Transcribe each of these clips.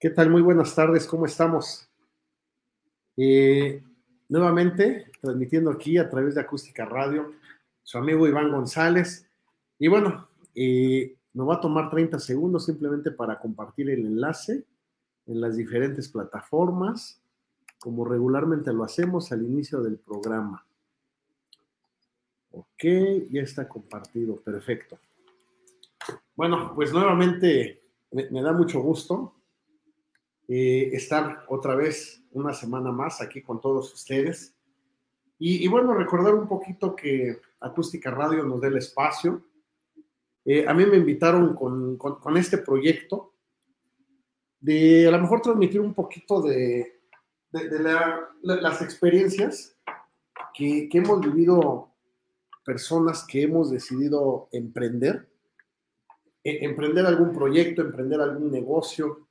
¿Qué tal? Muy buenas tardes, ¿cómo estamos? Eh, nuevamente, transmitiendo aquí a través de Acústica Radio, su amigo Iván González. Y bueno, eh, me va a tomar 30 segundos simplemente para compartir el enlace en las diferentes plataformas, como regularmente lo hacemos al inicio del programa. Ok, ya está compartido, perfecto. Bueno, pues nuevamente me, me da mucho gusto eh, estar otra vez una semana más aquí con todos ustedes. Y, y, bueno, recordar un poquito que Acústica Radio nos dé el espacio. Eh, a mí me invitaron con, este proyecto de a lo mejor transmitir un poquito de, de, de la, las experiencias que, que hemos vivido personas que hemos decidido emprender, e, emprender algún proyecto, emprender algún negocio,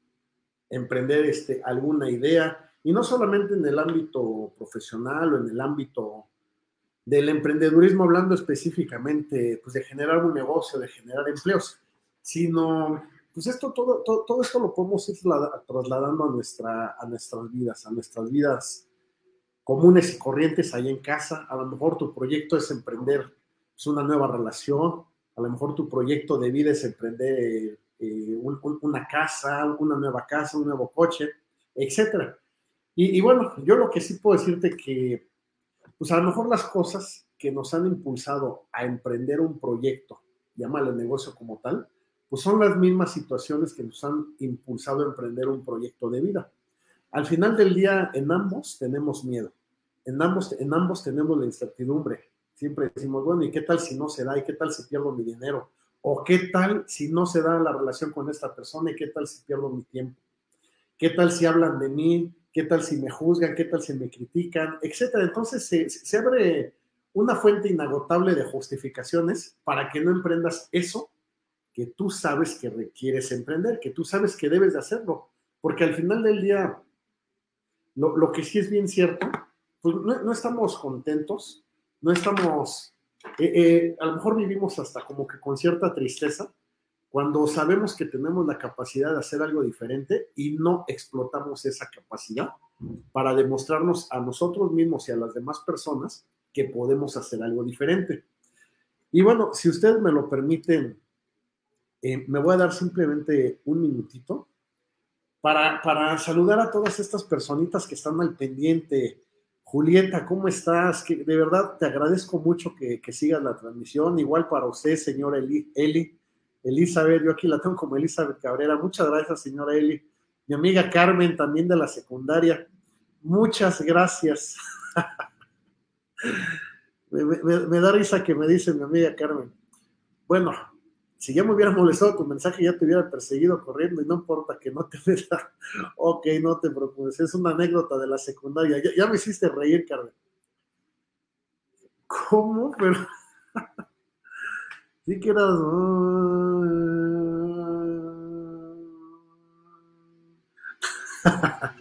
emprender este, alguna idea, y no solamente en el ámbito profesional o en el ámbito del emprendedurismo, hablando específicamente pues, de generar un negocio, de generar empleos, sino, pues esto, todo, todo, todo esto lo podemos ir trasladando a, nuestra, a nuestras vidas, a nuestras vidas comunes y corrientes ahí en casa. A lo mejor tu proyecto es emprender pues, una nueva relación, a lo mejor tu proyecto de vida es emprender eh, un, un, una casa, una nueva casa, un nuevo coche. Y, y, bueno, yo lo que sí puedo decirte que, pues a lo mejor las cosas que nos han impulsado a emprender un proyecto, llámale negocio como tal, pues son las mismas situaciones que nos han impulsado a emprender un proyecto de vida. Al final del día, en ambos tenemos miedo, en ambos, en ambos tenemos la incertidumbre. Siempre decimos, bueno, ¿y qué tal si no se da? ¿Y qué tal si pierdo mi dinero? ¿O qué tal si no se da la relación con esta persona y qué tal si pierdo mi tiempo? ¿Qué tal si hablan de mí? ¿Qué tal si me juzgan? ¿Qué tal si me critican? Etcétera. Entonces se, abre una fuente inagotable de justificaciones para que no emprendas eso que tú sabes que requieres emprender, que tú sabes que debes de hacerlo. Porque al final del día, lo, que sí es bien cierto, pues no estamos contentos, no estamos eh, eh, a lo mejor vivimos hasta como que con cierta tristeza cuando sabemos que tenemos la capacidad de hacer algo diferente y no explotamos esa capacidad para demostrarnos a nosotros mismos y a las demás personas que podemos hacer algo diferente. Y bueno, si ustedes me lo permiten, eh, me voy a dar simplemente un minutito para, para saludar a todas estas personitas que están al pendiente, Julieta, ¿cómo estás? De verdad te agradezco mucho que, sigas la transmisión. Igual para usted, señora Eli, Eli, Elizabeth, yo aquí la tengo como Elizabeth Cabrera. Muchas gracias, señora Eli. Mi amiga Carmen, también de la secundaria. Muchas gracias. me, me, me, da risa que me dice mi amiga Carmen. Bueno, si ya me hubiera molestado tu mensaje, ya te hubiera perseguido corriendo y no importa que no te vea. ok, no te preocupes, es una anécdota de la secundaria. Ya, ya me hiciste reír, Carmen. ¿Cómo? Pero. sí que eras.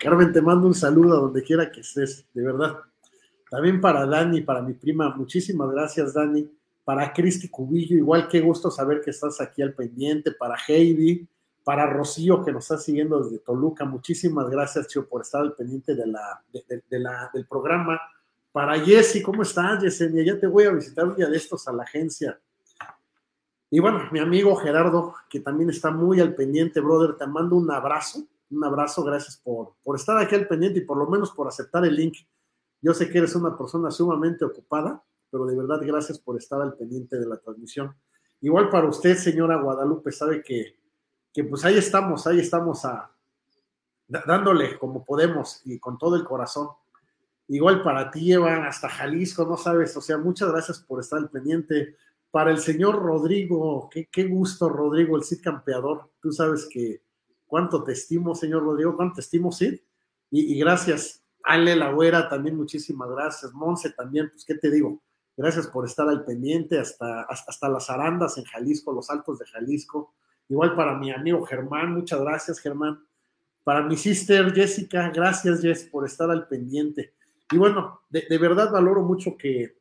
Carmen, te mando un saludo a donde quiera que estés, de verdad. También para Dani, para mi prima, muchísimas gracias, Dani para Cristi Cubillo, igual qué gusto saber que estás aquí al pendiente, para Heidi, para Rocío que nos está siguiendo desde Toluca, muchísimas gracias, Chio, por estar al pendiente de la, de, de, de la, del programa. Para Jessy, ¿cómo estás, Yesenia? Ya te voy a visitar un día de estos a la agencia. Y bueno, mi amigo Gerardo, que también está muy al pendiente, brother, te mando un abrazo, un abrazo, gracias por, por estar aquí al pendiente y por lo menos por aceptar el link. Yo sé que eres una persona sumamente ocupada, pero de verdad gracias por estar al pendiente de la transmisión. Igual para usted, señora Guadalupe, sabe que, que pues ahí estamos, ahí estamos a, dándole como podemos y con todo el corazón. Igual para ti, Eva, hasta Jalisco, no sabes, o sea, muchas gracias por estar al pendiente. Para el señor Rodrigo, qué, qué gusto, Rodrigo, el Cid campeador. Tú sabes que cuánto te estimo, señor Rodrigo, cuánto te estimo, Cid. Y, y gracias, Ale La Güera, también muchísimas gracias. Monse también, pues, ¿qué te digo? Gracias por estar al pendiente, hasta, hasta las arandas en Jalisco, los altos de Jalisco. Igual para mi amigo Germán, muchas gracias, Germán. Para mi sister Jessica, gracias, Jess, por estar al pendiente. Y bueno, de, verdad valoro mucho que,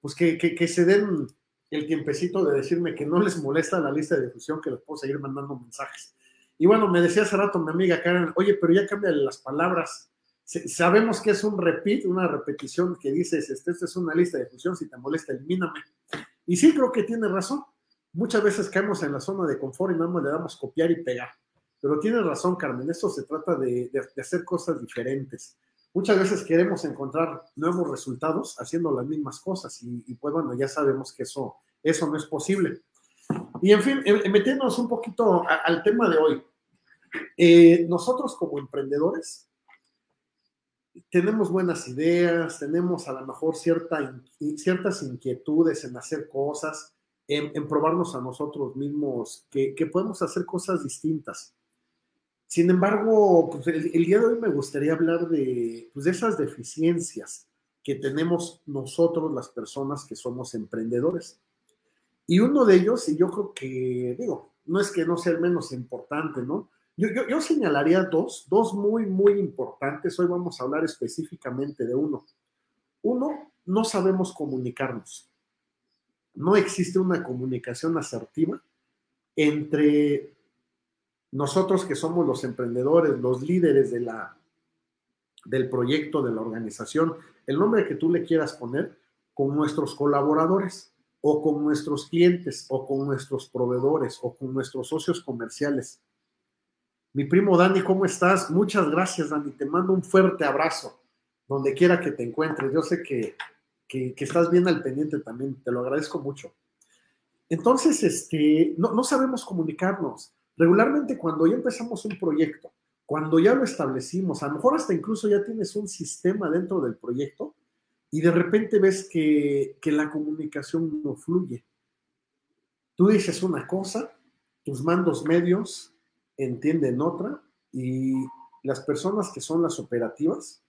pues que, que, que, se den el tiempecito de decirme que no les molesta la lista de difusión, que les puedo seguir mandando mensajes. Y bueno, me decía hace rato mi amiga Karen, oye, pero ya cambia las palabras. Sabemos que es un repeat, una repetición que dices, esta es una lista de difusión, si te molesta, elimíname. Y sí, creo que tiene razón. Muchas veces caemos en la zona de confort y no le damos copiar y pegar. Pero tienes razón, Carmen, esto se trata de, de, de hacer cosas diferentes muchas veces queremos encontrar nuevos resultados haciendo las mismas cosas y, y, pues bueno, ya sabemos que eso, eso no es posible. Y en fin, eh, metiéndonos un poquito a, al tema de hoy. Eh, nosotros como emprendedores tenemos buenas ideas, tenemos a lo mejor cierta, ciertas inquietudes en hacer cosas, en, en probarnos a nosotros mismos que, que podemos hacer cosas distintas. Sin embargo, pues el, el, día de hoy me gustaría hablar de, pues de esas deficiencias que tenemos nosotros, las personas que somos emprendedores. Y uno de ellos, y yo creo que, digo, no es que no sea el menos importante, ¿no? Yo, señalaría dos, dos muy, muy importantes. Hoy vamos a hablar específicamente de uno. Uno, no sabemos comunicarnos. No existe una comunicación asertiva entre nosotros que somos los emprendedores, los líderes de la, del proyecto, de la organización, el nombre que tú le quieras poner, con nuestros colaboradores o con nuestros clientes o con nuestros proveedores o con nuestros socios comerciales. Mi primo Dani, ¿cómo estás? Muchas gracias, Dani. Te mando un fuerte abrazo, donde quiera que te encuentres. Yo sé que, que, que estás bien al pendiente también, te lo agradezco mucho. Entonces, este, no, no sabemos comunicarnos Regularmente cuando ya empezamos un proyecto, cuando ya lo establecimos, a lo mejor hasta incluso ya tienes un sistema dentro del proyecto y de repente ves que, que la comunicación no fluye. Tú dices una cosa, tus mandos medios entienden otra y las personas que son las operativas.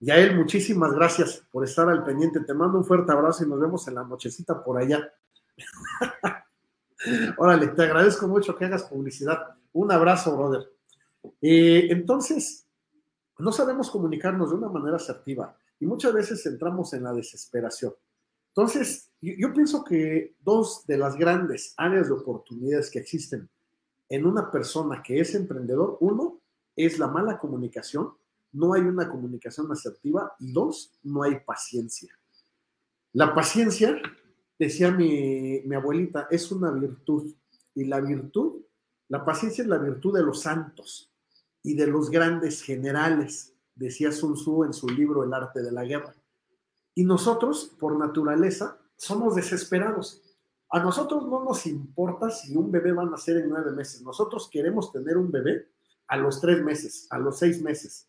Yael, muchísimas gracias por estar al pendiente. Te mando un fuerte abrazo y nos vemos en la nochecita por allá. Órale, te agradezco mucho que hagas publicidad. Un abrazo, brother. Eh, entonces, no sabemos comunicarnos de una manera asertiva y muchas veces entramos en la desesperación. Entonces, yo, pienso que dos de las grandes áreas de oportunidades que existen en una persona que es emprendedor, uno, es la mala comunicación, no hay una comunicación asertiva y dos, no hay paciencia. La paciencia decía mi, mi, abuelita, es una virtud. Y la virtud, la paciencia es la virtud de los santos y de los grandes generales, decía Sun Tzu en su libro El arte de la guerra. Y nosotros, por naturaleza, somos desesperados. A nosotros no nos importa si un bebé va a nacer en nueve meses. Nosotros queremos tener un bebé a los tres meses, a los seis meses.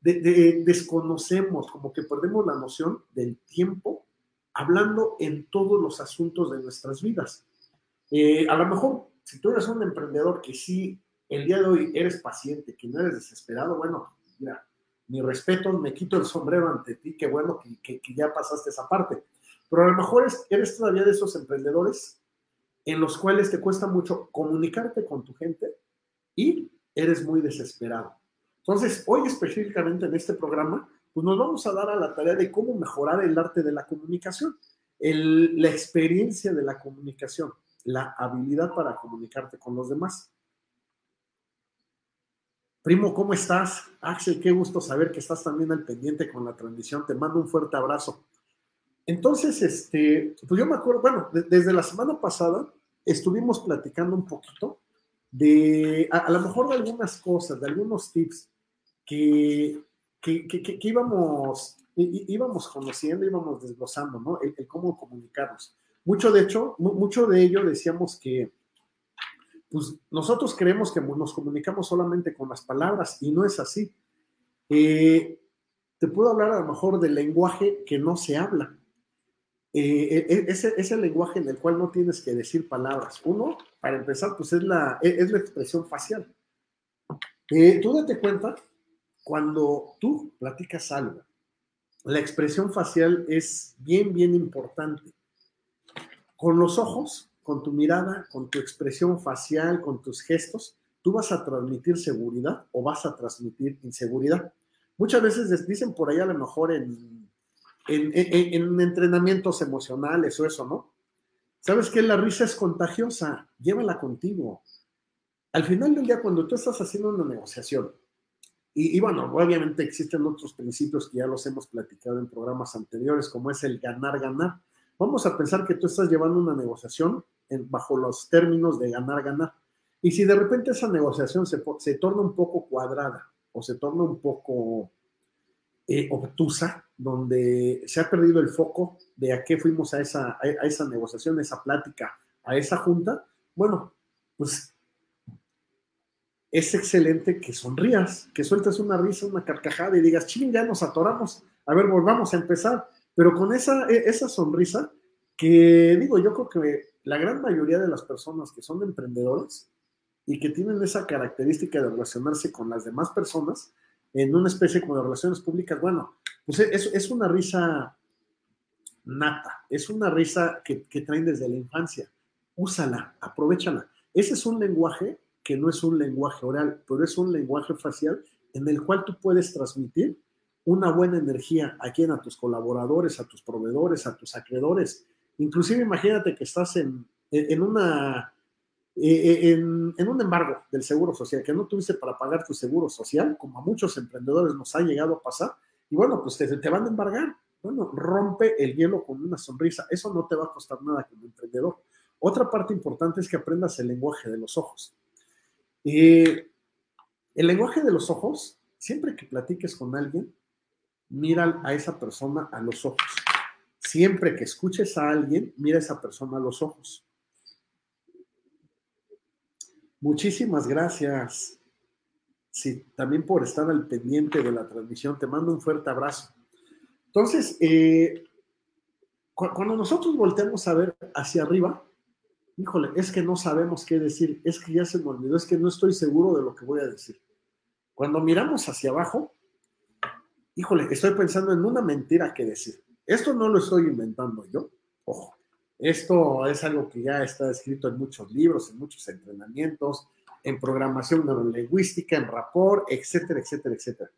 De, de, desconocemos, como que perdemos la noción del tiempo hablando en todos los asuntos de nuestras vidas. Eh, a lo mejor, si tú eres un emprendedor que sí, el día de hoy eres paciente, que no eres desesperado, bueno, mira, mi respeto, me quito el sombrero ante ti, qué bueno que, que ya pasaste esa parte. Pero a lo mejor es, eres todavía de esos emprendedores en los cuales te cuesta mucho comunicarte con tu gente y eres muy desesperado. Entonces, hoy específicamente en este programa, pues nos vamos a dar a la tarea de cómo mejorar el arte de la comunicación, la experiencia de la comunicación, la habilidad para comunicarte con los demás. Primo, ¿cómo estás? Axel, qué gusto saber que estás también al pendiente con la transmisión. Te mando un fuerte abrazo. Entonces, este, pues yo me acuerdo, bueno, de, desde la semana pasada estuvimos platicando un poquito de, a, lo mejor de algunas cosas, de algunos tips que, que, que, íbamos, íbamos conociendo, íbamos desglosando, ¿no? El, el, cómo comunicarnos. Mucho de hecho, mucho de ello decíamos que, pues nosotros creemos que nos comunicamos solamente con las palabras y no es así. Eh, te puedo hablar a lo mejor del lenguaje que no se habla. Eh, ese, ese lenguaje en el cual no tienes que decir palabras. Uno, para empezar, pues es la, es la expresión facial. Eh, tú date cuenta cuando tú platicas algo, la expresión facial es bien, bien importante. Con los ojos, con tu mirada, con tu expresión facial, con tus gestos, tú vas a transmitir seguridad o vas a transmitir inseguridad. Muchas veces dicen por ahí a lo mejor en, en, entrenamientos emocionales o eso, ¿no? ¿Sabes qué? La risa es contagiosa, llévala contigo. Al final del día, cuando tú estás haciendo una negociación, y, bueno, obviamente existen otros principios que ya los hemos platicado en programas anteriores, como es el ganar-ganar. Vamos a pensar que tú estás llevando una negociación bajo los términos de ganar-ganar. Y si de repente esa negociación se, se torna un poco cuadrada o se torna un poco eh, obtusa, donde se ha perdido el foco de a qué fuimos a esa, a, esa negociación, a esa plática, a esa junta, bueno, pues es excelente que sonrías, que sueltes una risa, una carcajada y digas, ching, ya nos atoramos, a ver, volvamos a empezar. Pero con esa, e, esa sonrisa, que digo, yo creo que la gran mayoría de las personas que son emprendedores y que tienen esa característica de relacionarse con las demás personas, en una especie como de relaciones públicas, bueno, pues es, es una risa nata, es una risa que, que traen desde la infancia. Úsala, aprovechala. Ese es un lenguaje que no es un lenguaje oral, pero es un lenguaje facial en el cual tú puedes transmitir una buena energía a quien, a tus colaboradores, a tus proveedores, a tus acreedores. Inclusive imagínate que estás en, en una eh, en, en, un embargo del seguro social, que no tuviste para pagar tu seguro social, como a muchos emprendedores nos ha llegado a pasar, y bueno, pues te, te van a embargar. Bueno, rompe el hielo con una sonrisa. Eso no te va a costar nada como emprendedor. Otra parte importante es que aprendas el lenguaje de los ojos. Eh, el lenguaje de los ojos, siempre que platiques con alguien, mira a esa persona a los ojos. Siempre que escuches a alguien, mira a esa persona a los ojos. Muchísimas gracias. Sí, también por estar al pendiente de la transmisión. Te mando un fuerte abrazo. Entonces, eh, cuando nosotros volteamos a ver hacia arriba, híjole, es que no sabemos qué decir, es que ya se me olvidó, es que no estoy seguro de lo que voy a decir. Cuando miramos hacia abajo, híjole, estoy pensando en una mentira que decir. Esto no lo estoy inventando yo, ojo. Esto es algo que ya está escrito en muchos libros, en muchos entrenamientos, en programación neurolingüística, en rapport, etcétera, etcétera, etcétera.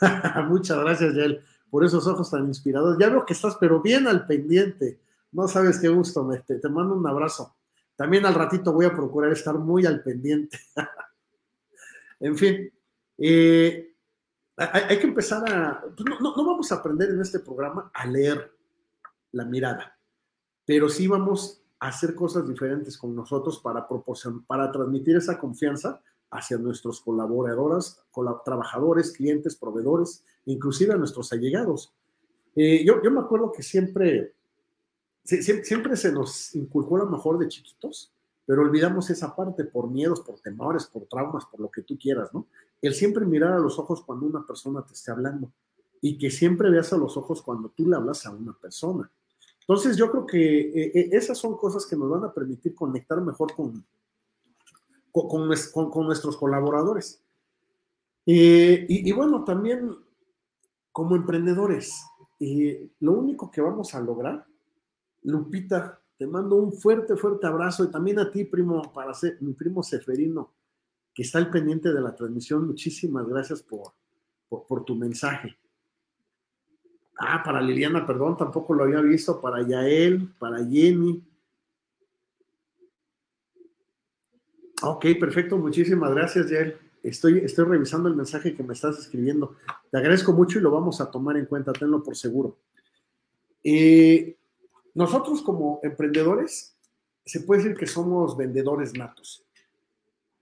Muchas gracias, Yael, por esos ojos tan inspirados. Ya veo que estás, pero bien al pendiente. No sabes qué gusto, me, te, mando un abrazo. También al ratito voy a procurar estar muy al pendiente. en fin, eh, hay, que empezar a... Pues no, vamos a aprender en este programa a leer la mirada. Pero sí vamos a hacer cosas diferentes con nosotros para, para transmitir esa confianza hacia nuestros colaboradores, trabajadores, clientes, proveedores, inclusive a nuestros allegados. Eh, yo, yo, me acuerdo que siempre, siempre, se nos inculcó a lo mejor de chiquitos, pero olvidamos esa parte por miedos, por temores, por traumas, por lo que tú quieras, ¿no? El siempre mirar a los ojos cuando una persona te esté hablando y que siempre veas a los ojos cuando tú le hablas a una persona. Entonces yo creo que eh, eh, esas son cosas que nos van a permitir conectar mejor con, con, nuestros colaboradores. Eh, y, bueno, también como emprendedores, lo único que vamos a lograr, Lupita, te mando un fuerte, fuerte abrazo y también a ti, primo, para ser mi primo Seferino, que está al pendiente de la transmisión. Muchísimas gracias por, por tu mensaje. Ah, para Liliana, perdón, tampoco lo había visto. Para Yael, para Jenny. Ok, perfecto. Muchísimas gracias, Yael. Estoy, estoy revisando el mensaje que me estás escribiendo. Te agradezco mucho y lo vamos a tomar en cuenta, tenlo por seguro. Eh, nosotros como emprendedores, se puede decir que somos vendedores natos.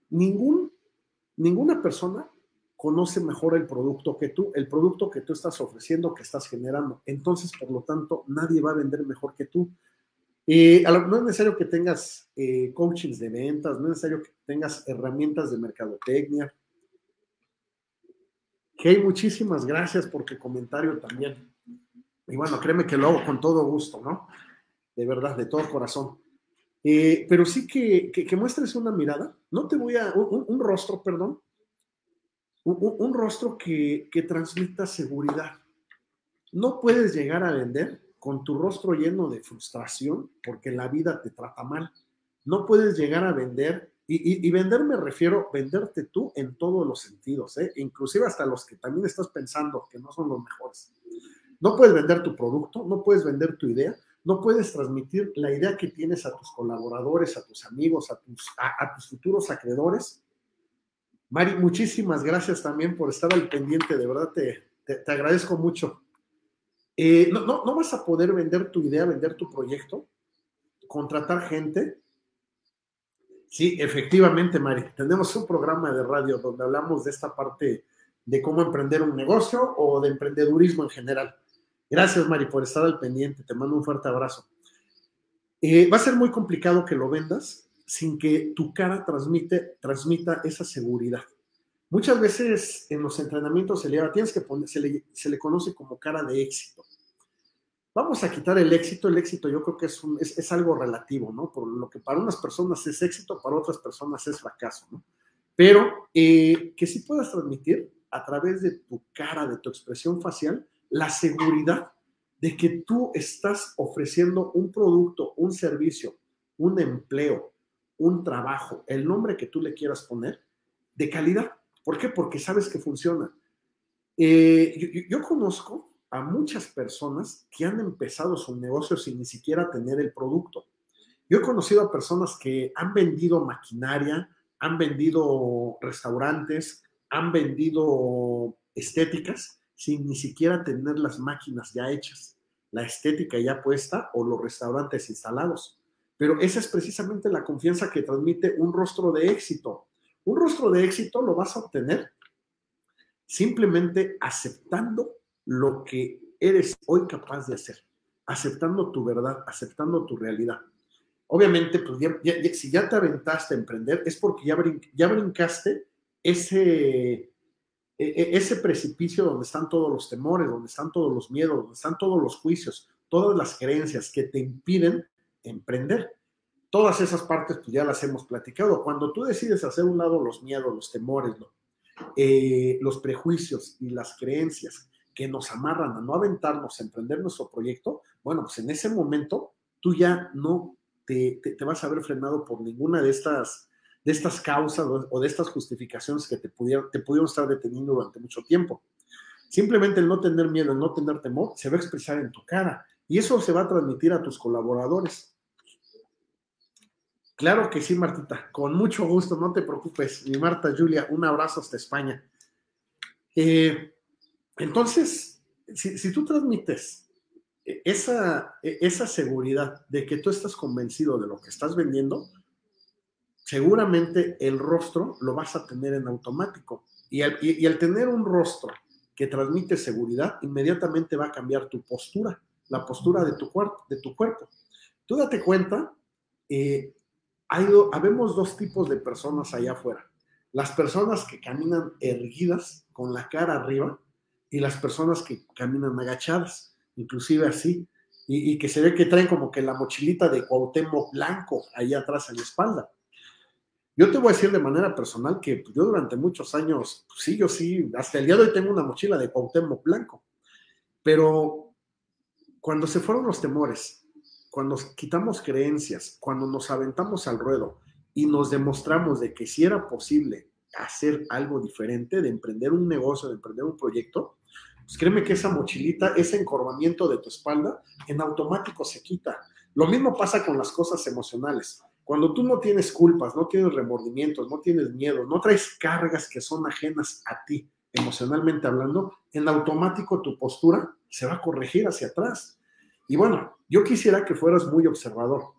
Ningún, ninguna persona conoce mejor el producto que tú, el producto que tú estás ofreciendo, que estás generando. Entonces, por lo tanto, nadie va a vender mejor que tú. Eh, no es necesario que tengas eh, coachings de ventas, no es necesario que tengas herramientas de mercadotecnia. Hey, muchísimas gracias por tu comentario también. Y bueno, créeme que lo hago con todo gusto, ¿no? De verdad, de todo corazón. Eh, pero sí que, que, muestres una mirada. No te voy a, un rostro, perdón, un, rostro que, que transmita seguridad. No puedes llegar a vender con tu rostro lleno de frustración porque la vida te trata mal. No puedes llegar a vender, y, vender me refiero venderte tú en todos los sentidos, ¿eh? inclusive hasta los que también estás pensando que no son los mejores. No puedes vender tu producto, no puedes vender tu idea, no puedes transmitir la idea que tienes a tus colaboradores, a tus amigos, a tus, a tus futuros acreedores Mari, muchísimas gracias también por estar al pendiente, de verdad te, te, agradezco mucho. Eh, no, no, no, vas a poder vender tu idea, vender tu proyecto, contratar gente. Sí, efectivamente, Mari, tenemos un programa de radio donde hablamos de esta parte de cómo emprender un negocio o de emprendedurismo en general. Gracias, Mari, por estar al pendiente. Te mando un fuerte abrazo. Eh, va a ser muy complicado que lo vendas sin que tu cara transmite, transmita esa seguridad. Muchas veces en los entrenamientos se le, tienes que se le, se le conoce como cara de éxito. Vamos a quitar el éxito. El éxito yo creo que es, es, algo relativo, ¿no? Por lo que para unas personas es éxito, para otras personas es fracaso, ¿no? Pero eh, que sí puedas transmitir a través de tu cara, de tu expresión facial, la seguridad de que tú estás ofreciendo un producto, un servicio, un empleo, un trabajo, el nombre que tú le quieras poner, de calidad. ¿Por qué? Porque sabes que funciona. Eh, yo, conozco a muchas personas que han empezado su negocio sin ni siquiera tener el producto. Yo he conocido a personas que han vendido maquinaria, han vendido restaurantes, han vendido estéticas sin ni siquiera tener las máquinas ya hechas, la estética ya puesta o los restaurantes instalados. Pero esa es precisamente la confianza que transmite un rostro de éxito. Un rostro de éxito lo vas a obtener simplemente aceptando lo que eres hoy capaz de hacer, aceptando tu verdad, aceptando tu realidad. Obviamente, pues si ya te aventaste a emprender, es porque ya, ya brincaste ese, e, e, ese precipicio donde están todos los temores, donde están todos los miedos, donde están todos los juicios, todas las creencias que te impiden emprender. Todas esas partes pues ya las hemos platicado. Cuando tú decides hacer un lado los miedos, los temores, eh, los prejuicios y las creencias que nos amarran a no aventarnos a emprender nuestro proyecto, bueno, pues en ese momento tú ya no te, vas a ver frenado por ninguna de estas, de estas causas o de estas justificaciones que te, pudieron, te pudieron estar deteniendo durante mucho tiempo. Simplemente el no tener miedo, el no tener temor, se va a expresar en tu cara y eso se va a transmitir a tus colaboradores. Claro que sí, Martita, con mucho gusto, no te preocupes. Mi Marta Julia, un abrazo hasta España. Eh, entonces, si, tú transmites esa, esa seguridad de que tú estás convencido de lo que estás vendiendo, seguramente el rostro lo vas a tener en automático. Y al, y, al, tener un rostro que transmite seguridad, inmediatamente va a cambiar tu postura, la postura de tu, de tu cuerpo. Tú date cuenta, eh, hay habemos dos tipos de personas allá afuera. Las personas que caminan erguidas con la cara arriba y las personas que caminan agachadas, inclusive así, y, que se ve que traen como que la mochilita de Cuauhtémoc blanco ahí atrás en la espalda. Yo te voy a decir de manera personal que yo durante muchos años, pues, sí, yo sí, hasta el día de hoy tengo una mochila de Cuauhtémoc blanco, pero cuando se fueron los temores, cuando quitamos creencias, cuando nos aventamos al ruedo y nos demostramos de que si era posible hacer algo diferente, de emprender un negocio, de emprender un proyecto, pues créeme que esa mochilita, ese encorvamiento de tu espalda, en automático se quita. Lo mismo pasa con las cosas emocionales. Cuando tú no tienes culpas, no tienes remordimientos, no tienes miedo, no traes cargas que son ajenas a ti, emocionalmente hablando, en automático tu postura se va a corregir hacia atrás. Y bueno, yo quisiera que fueras muy observador.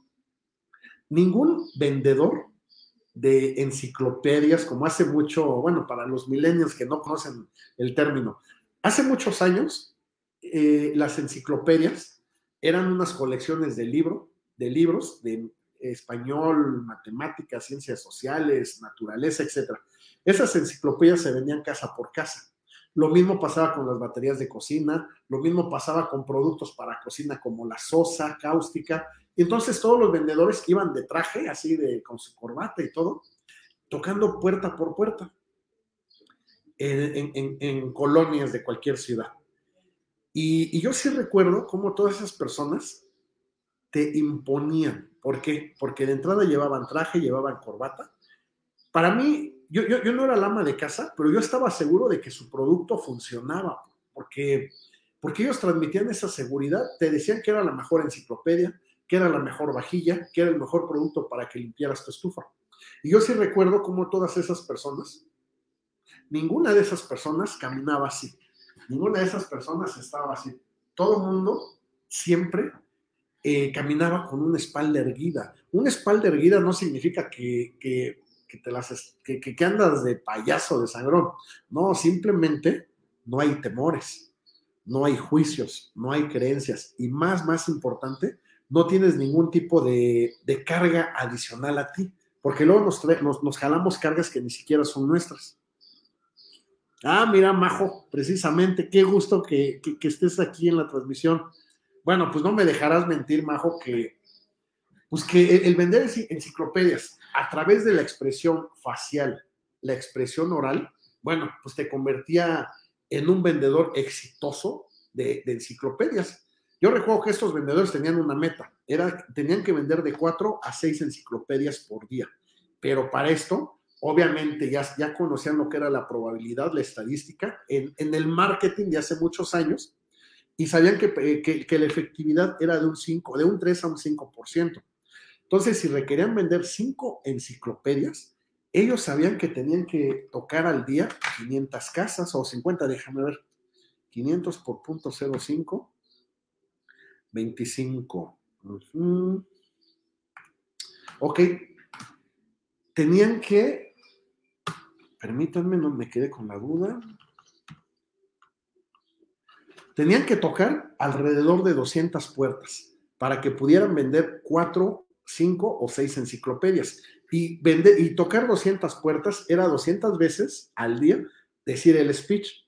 Ningún vendedor de enciclopedias, como hace mucho, bueno, para los millennials que no conocen el término, hace muchos años eh, las enciclopedias eran unas colecciones de libro, de libros de español, matemáticas, ciencias sociales, naturaleza, etc. Esas enciclopedias se vendían casa por casa. Lo mismo pasaba con las baterías de cocina, lo mismo pasaba con productos para cocina como la sosa, cáustica. Y entonces todos los vendedores iban de traje, así de con su corbata y todo, tocando puerta por puerta. en, colonias de cualquier ciudad. Y, y, yo sí recuerdo cómo todas esas personas te imponían. ¿Por qué? Porque de entrada llevaban traje, llevaban corbata. Para mí, yo, yo, yo no era la ama de casa, pero yo estaba seguro de que su producto funcionaba, porque, porque ellos transmitían esa seguridad, te decían que era la mejor enciclopedia, que era la mejor vajilla, que era el mejor producto para que limpiaras tu estufa. Y yo sí recuerdo cómo todas esas personas, ninguna de esas personas caminaba así, ninguna de esas personas estaba así. Todo el mundo siempre eh, caminaba con una espalda erguida. Una espalda erguida no significa que, te las, que, que andas de payaso, de sangrón. No, simplemente no hay temores, no hay juicios, no hay creencias. Y más, más importante, no tienes ningún tipo de, carga adicional a ti, porque luego nos, nos, jalamos cargas que ni siquiera son nuestras. Ah, mira, Majo, precisamente, qué gusto que, estés aquí en la transmisión. Bueno, pues no me dejarás mentir, Majo, que, pues que el, vender enciclopedias a través de la expresión facial, la expresión oral, bueno, pues te convertía en un vendedor exitoso de enciclopedias. Yo recuerdo que estos vendedores tenían una meta, era, tenían que vender de cuatro a seis enciclopedias por día, pero para esto, obviamente ya, ya conocían lo que era la probabilidad, la estadística, en, el marketing de hace muchos años, y sabían que, que, la efectividad era de un 5, de un 3 a un 5%. Entonces, si requerían vender cinco enciclopedias, ellos sabían que tenían que tocar al día 500 casas o 50, déjame ver, 500 por punto 05, 25. Ok. Tenían que, permítanme, no me quedé con la duda. Tenían que tocar alrededor de 200 puertas para que pudieran vender 4, 5 o 6 enciclopedias. Y, vender, y tocar 200 puertas era 200 veces al día decir el speech.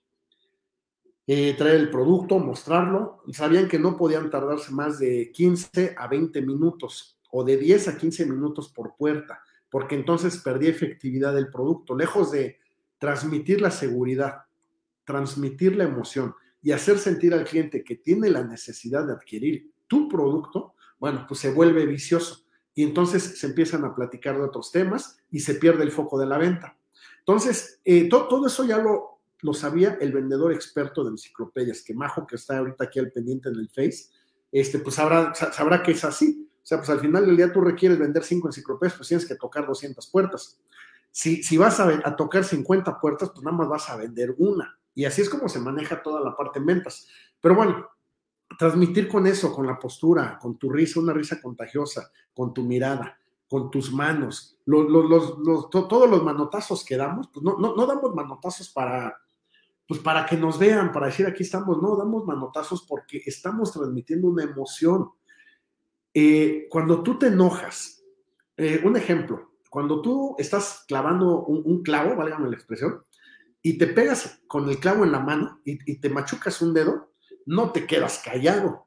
Eh, traer el producto, mostrarlo. Sabían que no podían tardarse más de 15 a 20 minutos o de 10 a 15 minutos por puerta, porque entonces perdía efectividad del producto. Lejos de transmitir la seguridad, transmitir la emoción y hacer sentir al cliente que tiene la necesidad de adquirir tu producto, bueno, pues se vuelve vicioso y entonces se empiezan a platicar de otros temas y se pierde el foco de la venta. Entonces, eh, todo eso ya lo, lo sabía el vendedor experto de enciclopedias, que Majo, que está ahorita aquí al pendiente en el Face, este, pues sabrá, sabrá que es así. O sea, pues al final del día tú requieres vender cinco enciclopedias, pues tienes que tocar 200 puertas. Si, si vas a, tocar 50 puertas, pues nada más vas a vender una. Y así es como se maneja toda la parte en ventas. Pero bueno, transmitir con eso, con la postura, con tu risa, una risa contagiosa, con tu mirada, con tus manos, todos los manotazos que damos, pues no, no, no damos manotazos para, pues para que nos vean, para decir aquí estamos, no, damos manotazos porque estamos transmitiendo una emoción. Eh, cuando tú te enojas, eh, un ejemplo, cuando tú estás clavando un, clavo, válgame la expresión, y te pegas con el clavo en la mano y te machucas un dedo, no te quedas callado.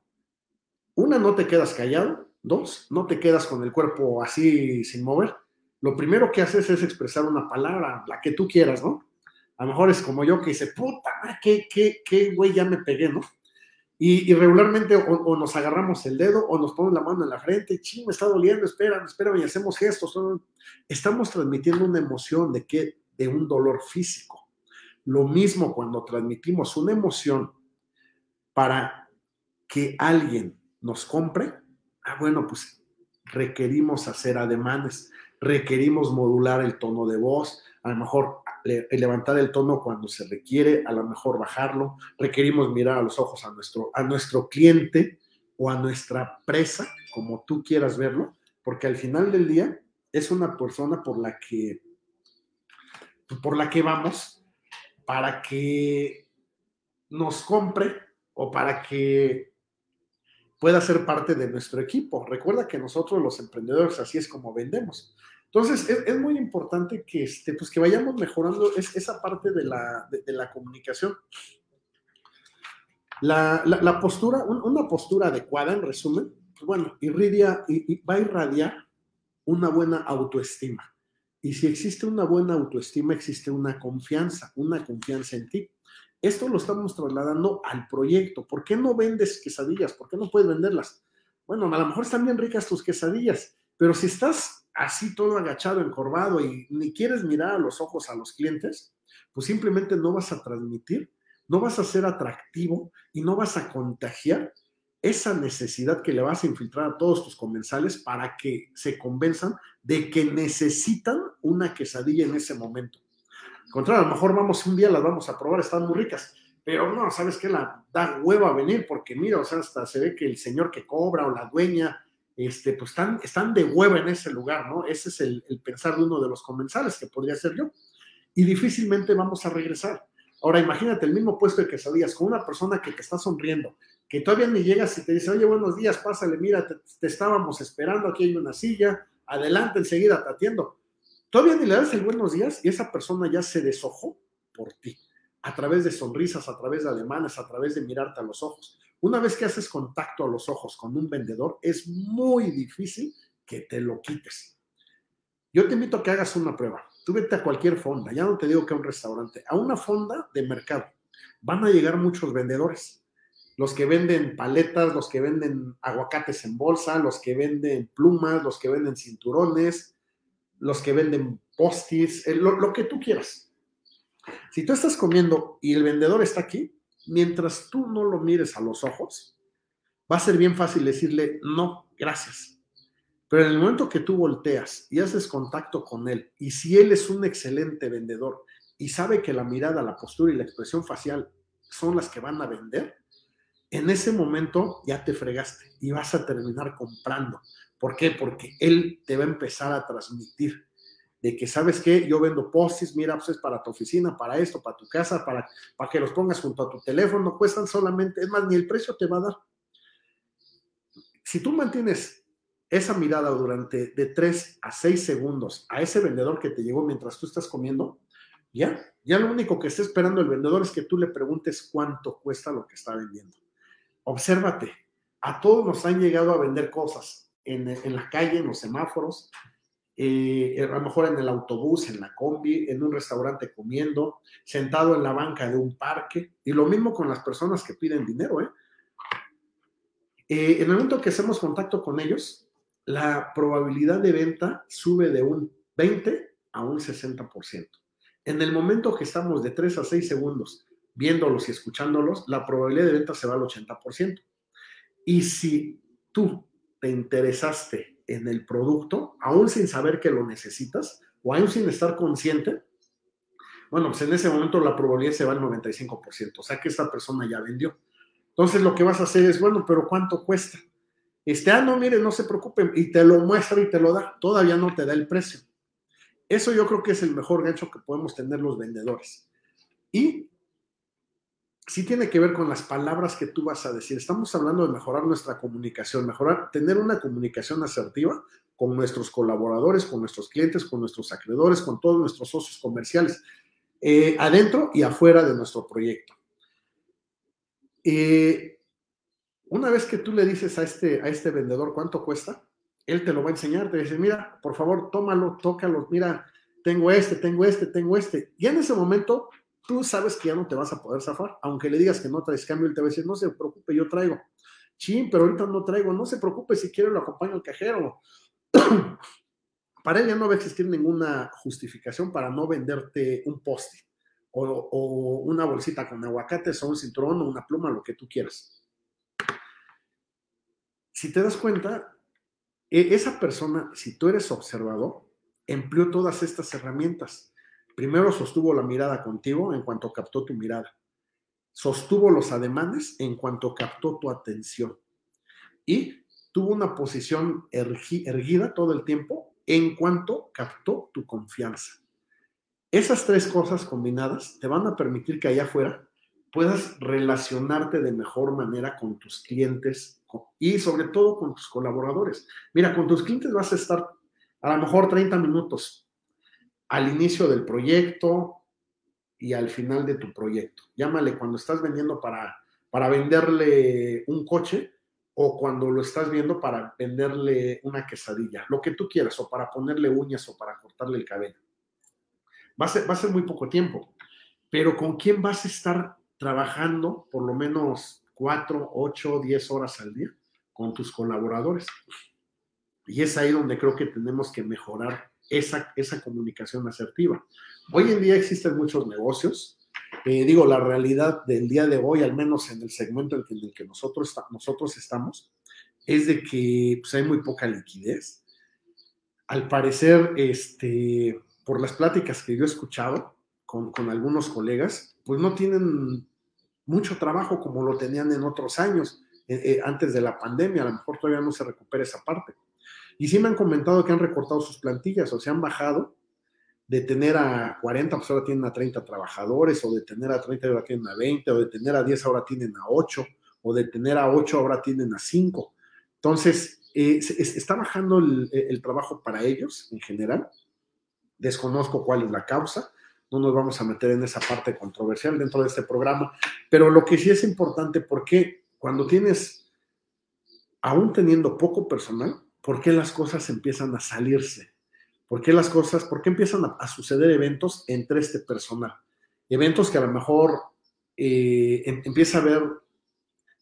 Una, no te quedas callado. Dos, no te quedas con el cuerpo así sin mover. Lo primero que haces es expresar una palabra, la que tú quieras, ¿no? A lo mejor es como yo que dice, puta, qué, qué, qué güey, ya me pegué, ¿no? Y, regularmente o, nos agarramos el dedo o nos ponemos la mano en la frente, ching, me está doliendo, espera, espera, y hacemos gestos. Estamos transmitiendo una emoción de que de un dolor físico. Lo mismo cuando transmitimos una emoción para que alguien nos compre, ah, bueno, pues requerimos hacer ademanes, requerimos modular el tono de voz, a lo mejor levantar el tono cuando se requiere, a lo mejor bajarlo. Requerimos mirar a los ojos a nuestro, a nuestro cliente o a nuestra presa, como tú quieras verlo, porque al final del día es una persona por la que, por la que vamos para que nos compre o para que pueda ser parte de nuestro equipo. Recuerda que nosotros los emprendedores así es como vendemos. Entonces, es, muy importante que, este, pues que vayamos mejorando esa parte de la, de, la comunicación. La, la, postura, una postura adecuada, en resumen, bueno, irradia, y, va a irradiar una buena autoestima. Y si existe una buena autoestima, existe una confianza, una confianza en ti. Esto lo estamos trasladando al proyecto. ¿Por qué no vendes quesadillas? ¿Por qué no puedes venderlas? Bueno, a lo mejor están bien ricas tus quesadillas, pero si estás así todo agachado, encorvado y ni quieres mirar a los ojos a los clientes, pues simplemente no vas a transmitir, no vas a ser atractivo y no vas a contagiar esa necesidad que le vas a infiltrar a todos tus comensales para que se convenzan de que necesitan una quesadilla en ese momento. A lo mejor vamos un día, las vamos a probar, están muy ricas, pero no, ¿sabes qué? La da hueva venir porque mira, o sea, hasta se ve que el señor que cobra o la dueña, este, pues están, están de hueva en ese lugar, ¿no? Ese es el, el pensar de uno de los comensales, que podría ser yo. Y difícilmente vamos a regresar. Ahora imagínate el mismo puesto de quesadillas con una persona que te está sonriendo, que todavía ni llegas y te dice, oye, buenos días, pásale, mira, te, estábamos esperando, aquí hay una silla, adelante enseguida te atiendo. Todavía ni le das el buenos días y esa persona ya se deshojó por ti, a través de sonrisas, a través de alemanes, a través de mirarte a los ojos. Una vez que haces contacto a los ojos con un vendedor, es muy difícil que te lo quites. Yo te invito a que hagas una prueba. Tú vete a cualquier fonda, ya no te digo que a un restaurante, a una fonda de mercado. Van a llegar muchos vendedores. Los que venden paletas, los que venden aguacates en bolsa, los que venden plumas, los que venden cinturones, los que venden postis, eh, lo, lo que tú quieras. Si tú estás comiendo y el vendedor está aquí, mientras tú no lo mires a los ojos, va a ser bien fácil decirle, no, gracias pero en el momento que tú volteas y haces contacto con él, y si él es un excelente vendedor y sabe que la mirada, la postura y la expresión facial son las que van a vender, en ese momento ya te fregaste y vas a terminar comprando. ¿Por qué? Porque él te va a empezar a transmitir de que, ¿sabes qué? Yo vendo postis, mira, pues es para tu oficina, para esto, para tu casa, para, para que los pongas junto a tu teléfono, cuestan solamente, es más, ni el precio te va a dar. Si tú mantienes esa mirada durante de 3 a 6 segundos a ese vendedor que te llegó mientras tú estás comiendo, ya, ya lo único que está esperando el vendedor es que tú le preguntes cuánto cuesta lo que está vendiendo. Obsérvate, a todos nos han llegado a vender cosas en, la calle, en los semáforos, eh, a lo mejor en el autobús, en la combi, en un restaurante comiendo, sentado en la banca de un parque, y lo mismo con las personas que piden dinero, ¿eh? Eh, en el momento que hacemos contacto con ellos, la probabilidad de venta sube de un 20 a un 60%. En el momento que estamos de 3 a 6 segundos viéndolos y escuchándolos, la probabilidad de venta se va al 80%. Y si tú te interesaste en el producto, aún sin saber que lo necesitas o aún sin estar consciente, bueno, pues en ese momento la probabilidad se va al 95%, o sea que esta persona ya vendió. Entonces lo que vas a hacer es, bueno, pero ¿cuánto cuesta? Este, ah, no, mire, no se preocupen, y te lo muestra y te lo da, todavía no te da el precio. Eso yo creo que es el mejor gancho que podemos tener los vendedores. Y sí tiene que ver con las palabras que tú vas a decir. Estamos hablando de mejorar nuestra comunicación, mejorar, tener una comunicación asertiva con nuestros colaboradores, con nuestros clientes, con nuestros acreedores, con todos nuestros socios comerciales, eh, adentro y afuera de nuestro proyecto. Eh, una vez que tú le dices a este, a este vendedor cuánto cuesta, él te lo va a enseñar, te dice, mira, por favor, tómalo, tócalo, mira, tengo este, tengo este, tengo este. Y en ese momento, tú sabes que ya no te vas a poder zafar, aunque le digas que no traes cambio, él te va a decir, no se preocupe, yo traigo. Chin, pero ahorita no traigo, no se preocupe, si quiere lo acompaño al cajero. para él ya no va a existir ninguna justificación para no venderte un poste o, una bolsita con aguacates o un cinturón o una pluma, lo que tú quieras si te das cuenta, e, esa persona, si tú eres observador, empleó todas estas herramientas. Primero sostuvo la mirada contigo en cuanto captó tu mirada. Sostuvo los ademanes en cuanto captó tu atención. Y tuvo una posición erguida todo el tiempo en cuanto captó tu confianza. Esas tres cosas combinadas te van a permitir que allá afuera puedas relacionarte de mejor manera con tus clientes, y sobre todo con tus colaboradores. Mira, con tus clientes vas a estar a lo mejor 30 minutos al inicio del proyecto y al final de tu proyecto. Llámale cuando estás vendiendo para, para venderle un coche o cuando lo estás viendo para venderle una quesadilla, lo que tú quieras, o para ponerle uñas o para cortarle el cabello. Va a ser, va a ser muy poco tiempo, pero ¿con quién vas a estar trabajando por lo menos cuatro, ocho, diez horas al día? Con tus colaboradores. Y es ahí donde creo que tenemos que mejorar esa, esa comunicación asertiva. Hoy en día existen muchos negocios. Eh, digo, la realidad del día de hoy, al menos en el segmento en el que nosotros, nosotros estamos, es de que pues, hay muy poca liquidez. Al parecer, este, por las pláticas que yo he escuchado con, con algunos colegas, pues no tienen mucho trabajo como lo tenían en otros años, eh, eh, antes de la pandemia. A lo mejor todavía no se recupera esa parte. Y sí me han comentado que han recortado sus plantillas o se han bajado de tener a 40, pues ahora tienen a 30 trabajadores, o de tener a 30 ahora tienen a 20, o de tener a 10 ahora tienen a 8, o de tener a 8 ahora tienen a 5. Entonces, eh, está bajando el, el, trabajo para ellos en general. Desconozco cuál es la causa, no nos vamos a meter en esa parte controversial dentro de este programa, pero lo que sí es importante, porque cuando tienes, aún teniendo poco personal, por qué las cosas empiezan a salirse, por qué las cosas, por qué empiezan a, suceder eventos entre este personal. Eventos que a lo mejor eh, em, empieza a haber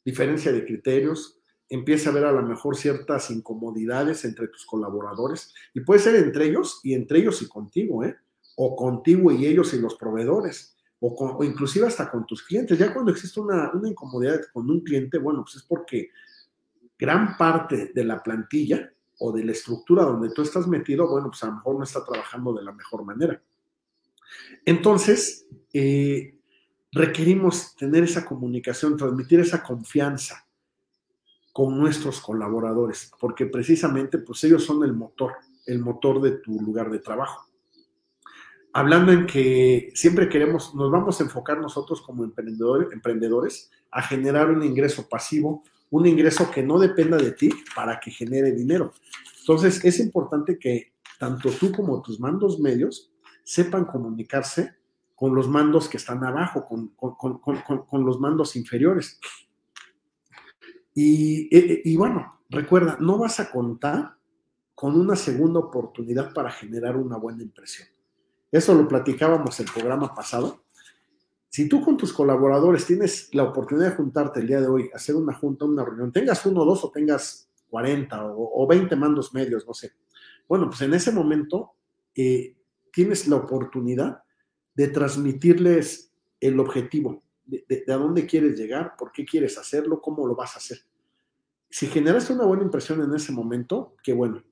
diferencia de criterios, empieza a haber a lo mejor ciertas incomodidades entre tus colaboradores y puede ser entre ellos y entre ellos y contigo, ¿eh? o contigo y ellos y los proveedores. O, inclusive hasta con tus clientes. Ya cuando existe una, una, incomodidad con un cliente, bueno, pues es porque gran parte de la plantilla o de la estructura donde tú estás metido, bueno, pues a lo mejor no está trabajando de la mejor manera. Entonces, eh, requerimos tener esa comunicación, transmitir esa confianza con nuestros colaboradores, porque precisamente pues ellos son el motor, el motor de tu lugar de trabajo. Hablando en que siempre queremos, nos vamos a enfocar nosotros como emprendedores, emprendedores a generar un ingreso pasivo un ingreso que no dependa de ti para que genere dinero. Entonces, es importante que tanto tú como tus mandos medios sepan comunicarse con los mandos que están abajo, con, con, con, con los mandos inferiores. Y, y, y, bueno, recuerda, no vas a contar con una segunda oportunidad para generar una buena impresión. Eso lo platicábamos el programa pasado si tú con tus colaboradores tienes la oportunidad de juntarte el día de hoy, hacer una junta, una reunión, tengas uno, dos o tengas 40 o, o 20 mandos medios, no sé. Bueno, pues en ese momento eh, tienes la oportunidad de transmitirles el objetivo, de, de, a dónde quieres llegar, por qué quieres hacerlo, cómo lo vas a hacer. Si generaste una buena impresión en ese momento, qué bueno,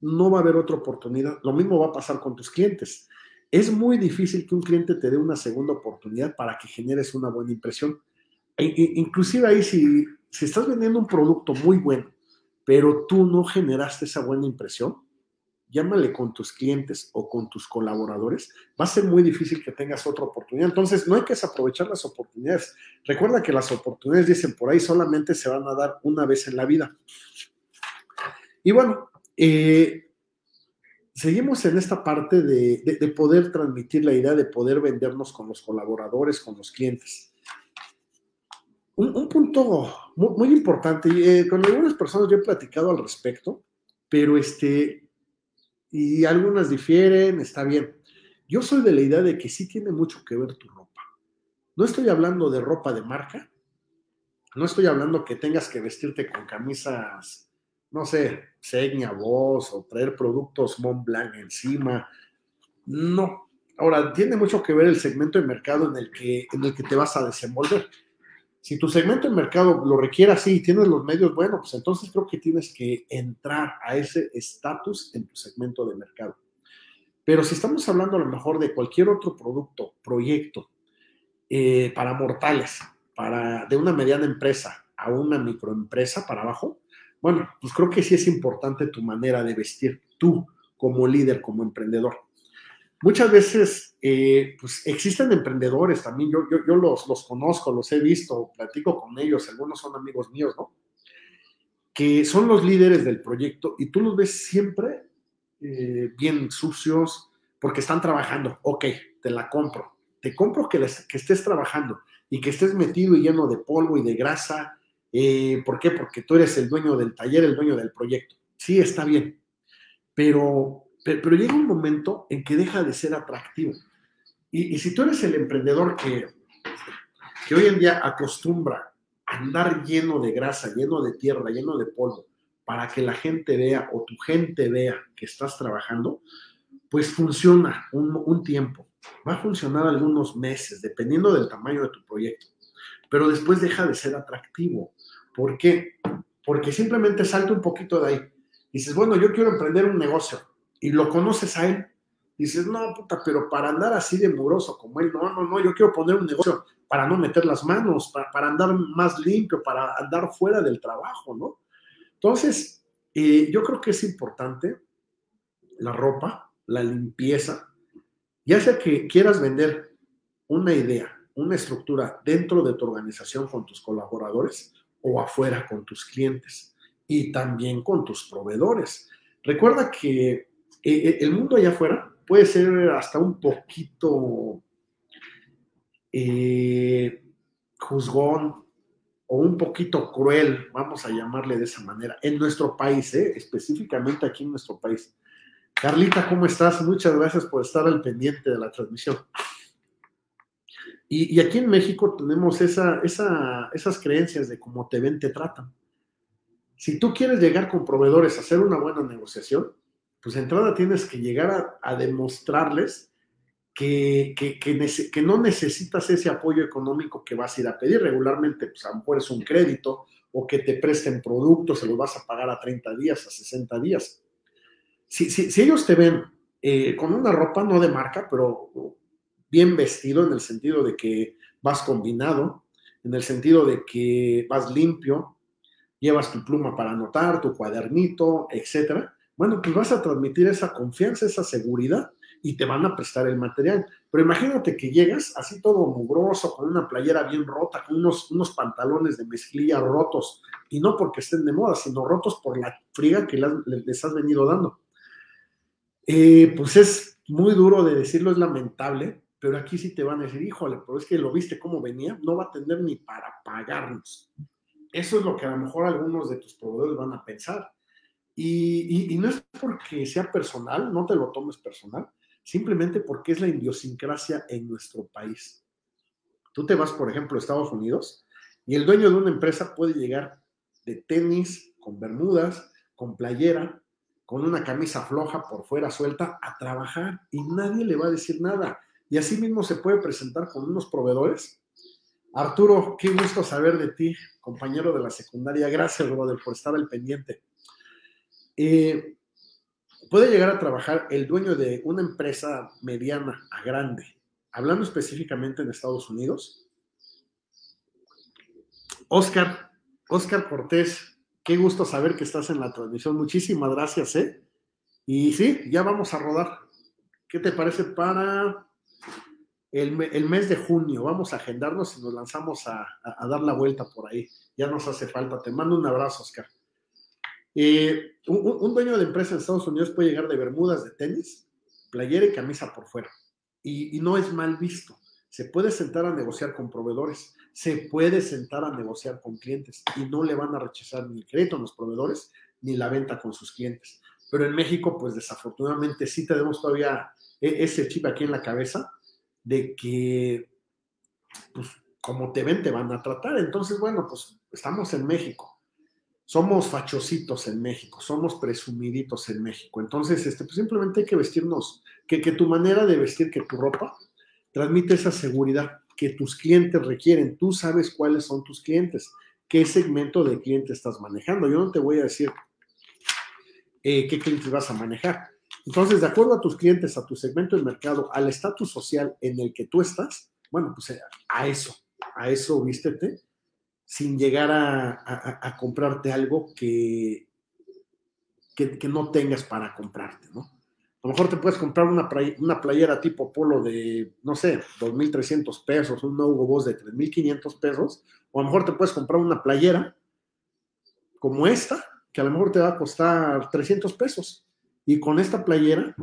no va a haber otra oportunidad. Lo mismo va a pasar con tus clientes es muy difícil que un cliente te dé una segunda oportunidad para que generes una buena impresión. E, e, inclusive ahí si, si estás vendiendo un producto muy bueno, pero tú no generaste esa buena impresión, llámale con tus clientes o con tus colaboradores, va a ser muy difícil que tengas otra oportunidad. Entonces, no hay que desaprovechar las oportunidades. Recuerda que las oportunidades, dicen por ahí, solamente se van a dar una vez en la vida. Y bueno, eh, seguimos en esta parte de, de, de, poder transmitir la idea de poder vendernos con los colaboradores, con los clientes. Un, un punto muy, muy importante, eh, con algunas personas yo he platicado al respecto, pero este, y algunas difieren, está bien. Yo soy de la idea de que sí tiene mucho que ver tu ropa. No estoy hablando de ropa de marca, no estoy hablando que tengas que vestirte con camisas no sé, Segna, Voz o traer productos Mont Blanc encima. No. Ahora, tiene mucho que ver el segmento de mercado en el que, en el que te vas a desenvolver. Si tu segmento de mercado lo requiere así y tienes los medios, bueno, pues entonces creo que tienes que entrar a ese estatus en tu segmento de mercado. Pero si estamos hablando a lo mejor de cualquier otro producto, proyecto, eh, para mortales, para de una mediana empresa a una microempresa para abajo, bueno, pues creo que sí es importante tu manera de vestir, tú como líder, como emprendedor. Muchas veces, eh, pues existen emprendedores también, yo, los, los, conozco, los he visto, platico con ellos, algunos son amigos míos, ¿no? Que son los líderes del proyecto y tú los ves siempre eh, bien sucios porque están trabajando. Ok, te la compro. Te compro que, que estés trabajando y que estés metido y lleno de polvo y de grasa Eh, ¿Por qué? Porque tú eres el dueño del taller, el dueño del proyecto. Sí, está bien, pero, pero, llega un momento en que deja de ser atractivo. Y, si tú eres el emprendedor que, que hoy en día acostumbra andar lleno de grasa, lleno de tierra, lleno de polvo, para que la gente vea o tu gente vea que estás trabajando, pues funciona un, un tiempo. Va a funcionar algunos meses, dependiendo del tamaño de tu proyecto. Pero después deja de ser atractivo. ¿Por qué? Porque simplemente salta un poquito de ahí. Dices, bueno, yo quiero emprender un negocio y lo conoces a él. Dices, no, puta, pero para andar así de muroso como él, no, no, no, yo quiero poner un negocio para no meter las manos, para, para andar más limpio, para andar fuera del trabajo, ¿no? Entonces, eh, yo creo que es importante la ropa, la limpieza, ya sea que quieras vender una idea, una estructura dentro de tu organización con tus colaboradores o afuera con tus clientes y también con tus proveedores. Recuerda que eh, eh, el mundo allá afuera puede ser hasta un poquito juzgón, o un poquito cruel, vamos a llamarle de esa manera, en nuestro país, ¿eh? específicamente aquí en nuestro país. Carlita, ¿cómo estás? Muchas gracias por estar al pendiente de la transmisión. Y, aquí en México tenemos esa, esas creencias de cómo te ven, te tratan. Si tú quieres llegar con proveedores a hacer una buena negociación, pues de entrada tienes que llegar a demostrarles que, no necesitas ese apoyo económico que vas a ir a pedir. Regularmente, pues a lo mejor es un crédito o que te presten productos, se los vas a pagar a 30 días, a 60 días. Si, si, ellos te ven eh, con una ropa no de marca, pero bien vestido en el sentido de que vas combinado, en el sentido de que vas limpio, llevas tu pluma para anotar, tu cuadernito, etcétera, bueno, pues vas a transmitir esa confianza, esa seguridad y te van a prestar el material. Pero imagínate que llegas así todo mugroso, con una playera bien rota, con unos, unos pantalones de mezclilla rotos, y no porque estén de moda, sino rotos por la friga que les has venido dando. Eh, pues es muy duro de decirlo, es lamentable, pero aquí sí te van a decir, híjole, pero es que lo viste cómo venía, no va a tener ni para pagarnos. Eso es lo que a lo mejor algunos de tus proveedores van a pensar. Y, y no es porque sea personal, no te lo tomes personal, simplemente porque es la idiosincrasia en nuestro país. Tú te vas, por ejemplo, a Estados Unidos y el dueño de una empresa puede llegar de tenis, con bermudas, con playera, con una camisa floja por fuera suelta a trabajar y nadie le va a decir nada. Y así mismo se puede presentar con unos proveedores. Arturo, qué gusto saber de ti, compañero de la secundaria. Gracias, brother, por estar al pendiente. Eh, puede llegar a trabajar el dueño de una empresa mediana a grande, hablando específicamente en Estados Unidos. Oscar, Oscar Cortés, qué gusto saber que estás en la transmisión. Muchísimas gracias, ¿eh? Y sí, ya vamos a rodar. ¿Qué te parece para el, mes de junio? Vamos a agendarnos y nos lanzamos a dar la vuelta por ahí. Ya nos hace falta. Te mando un abrazo, Oscar. Eh, un, dueño de empresa en Estados Unidos puede llegar de bermudas de tenis, playera y camisa por fuera. Y, no es mal visto. Se puede sentar a negociar con proveedores, se puede sentar a negociar con clientes y no le van a rechazar ni el crédito a los proveedores ni la venta con sus clientes. Pero en México, pues desafortunadamente sí tenemos todavía e, ese chip aquí en la cabeza de que, pues, como te ven, te van a tratar. Entonces, bueno, pues estamos en México somos fachositos en México, somos presumiditos en México. Entonces, este, pues simplemente hay que vestirnos, que, que tu manera de vestir, que tu ropa, transmite esa seguridad que tus clientes requieren. Tú sabes cuáles son tus clientes, qué segmento de cliente estás manejando. Yo no te voy a decir eh, qué clientes vas a manejar. Entonces, de acuerdo a tus clientes, a tu segmento de mercado, al estatus social en el que tú estás, bueno, pues a eso, a eso vístete sin llegar a, comprarte algo que, que, no tengas para comprarte, ¿no? A lo mejor te puedes comprar una, una playera tipo polo de, no sé, 2.300 pesos, un Hugo Boss de 3.500 pesos, o a lo mejor te puedes comprar una playera como esta, que a lo mejor te va a costar 300 pesos. Y con esta playera,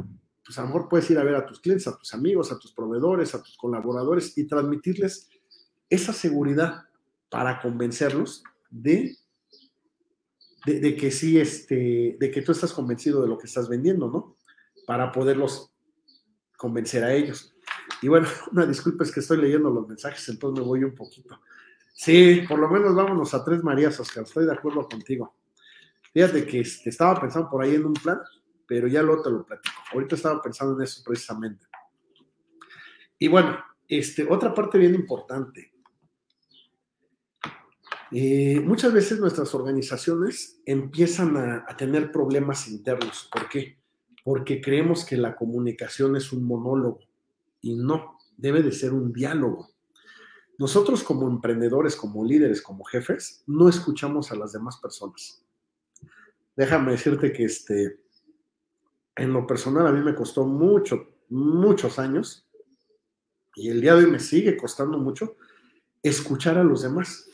pues a lo mejor puedes ir a ver a tus clientes, a tus amigos, a tus proveedores, a tus colaboradores y transmitirles esa seguridad para convencerlos de, de, que sí, este, de que tú estás convencido de lo que estás vendiendo, ¿no? Para poderlos convencer a ellos. Y bueno, una disculpa es que estoy leyendo los mensajes, entonces me voy un poquito. Sí, por lo menos vámonos a tres Marías, Oscar, estoy de acuerdo contigo. Fíjate que, que estaba pensando por ahí en un plan, pero ya luego te lo platico. Ahorita estaba pensando en eso precisamente. Y bueno, este, otra parte bien importante. Eh, muchas veces nuestras organizaciones empiezan a, a tener problemas internos. ¿Por qué? Porque creemos que la comunicación es un monólogo y no, debe de ser un diálogo. Nosotros como emprendedores, como líderes, como jefes, no escuchamos a las demás personas. Déjame decirte que este, en lo personal a mí me costó mucho, muchos años, y el día de hoy me sigue costando mucho, escuchar a los demás.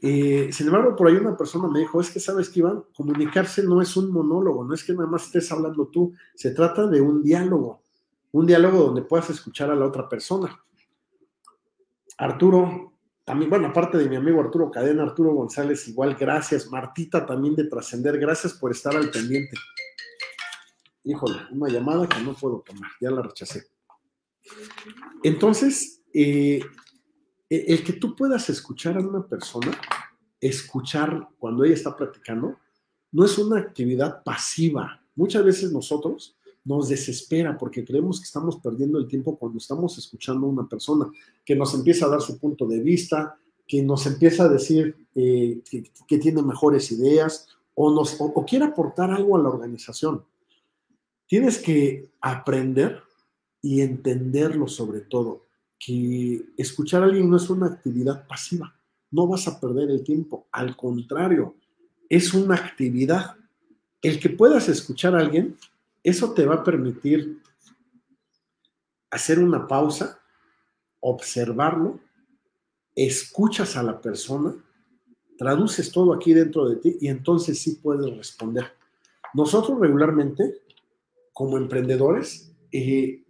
Eh, sin embargo, por ahí una persona me dijo, es que sabes que Iván, comunicarse no es un monólogo, no es que nada más estés hablando tú, se trata de un diálogo, un diálogo donde puedas escuchar a la otra persona. Arturo, también, bueno, aparte de mi amigo Arturo Cadena, Arturo González, igual, gracias. Martita también de Trascender, gracias por estar al pendiente. Híjole, una llamada que no puedo tomar, ya la rechacé. Entonces, eh, el que tú puedas escuchar a una persona, escuchar cuando ella está platicando, no es una actividad pasiva. Muchas veces nosotros nos desespera porque creemos que estamos perdiendo el tiempo cuando estamos escuchando a una persona que nos empieza a dar su punto de vista, que nos empieza a decir eh, que, que, tiene mejores ideas o, nos, o, o quiere aportar algo a la organización. Tienes que aprender y entenderlo sobre todo, que escuchar a alguien no es una actividad pasiva, no vas a perder el tiempo, al contrario, es una actividad. El que puedas escuchar a alguien eso te va a permitir hacer una pausa, observarlo, escuchas a la persona, traduces todo aquí dentro de ti y entonces sí puedes responder. Nosotros regularmente, como emprendedores, eh,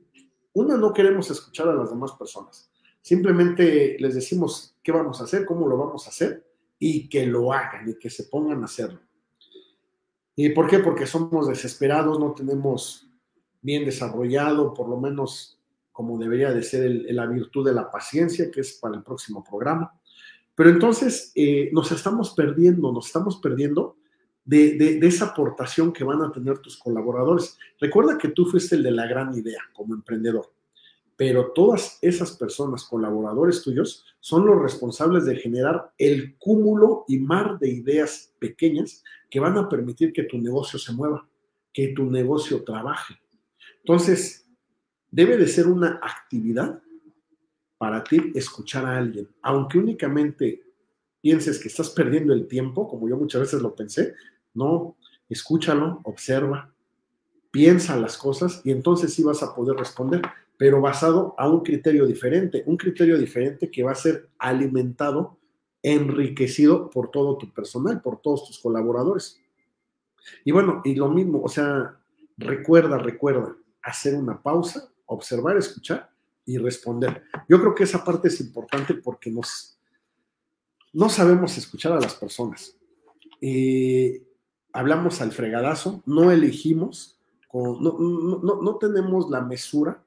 una, no queremos escuchar a las demás personas. Simplemente les decimos qué vamos a hacer, cómo lo vamos a hacer y que lo hagan y que se pongan a hacerlo. ¿Y por qué? Porque somos desesperados, no tenemos bien desarrollado, por lo menos como debería de ser la virtud de la paciencia, que es para el próximo programa. Pero entonces eh, nos estamos perdiendo, nos estamos perdiendo de, esa aportación que van a tener tus colaboradores. Recuerda que tú fuiste el de la gran idea como emprendedor, pero todas esas personas, colaboradores tuyos, son los responsables de generar el cúmulo y mar de ideas pequeñas que van a permitir que tu negocio se mueva, que tu negocio trabaje. Entonces, debe de ser una actividad para ti escuchar a alguien, aunque únicamente pienses que estás perdiendo el tiempo, como yo muchas veces lo pensé, no, escúchalo, observa, piensa las cosas y entonces sí vas a poder responder, pero basado a un criterio diferente, un criterio diferente que va a ser alimentado enriquecido por todo tu personal, por todos tus colaboradores. Y bueno, y lo mismo, o sea, recuerda, recuerda, hacer una pausa, observar, escuchar y responder. Yo creo que esa parte es importante porque nos, no sabemos escuchar a las personas. Eh, hablamos al fregadazo, no elegimos, con, no, no, no, tenemos la mesura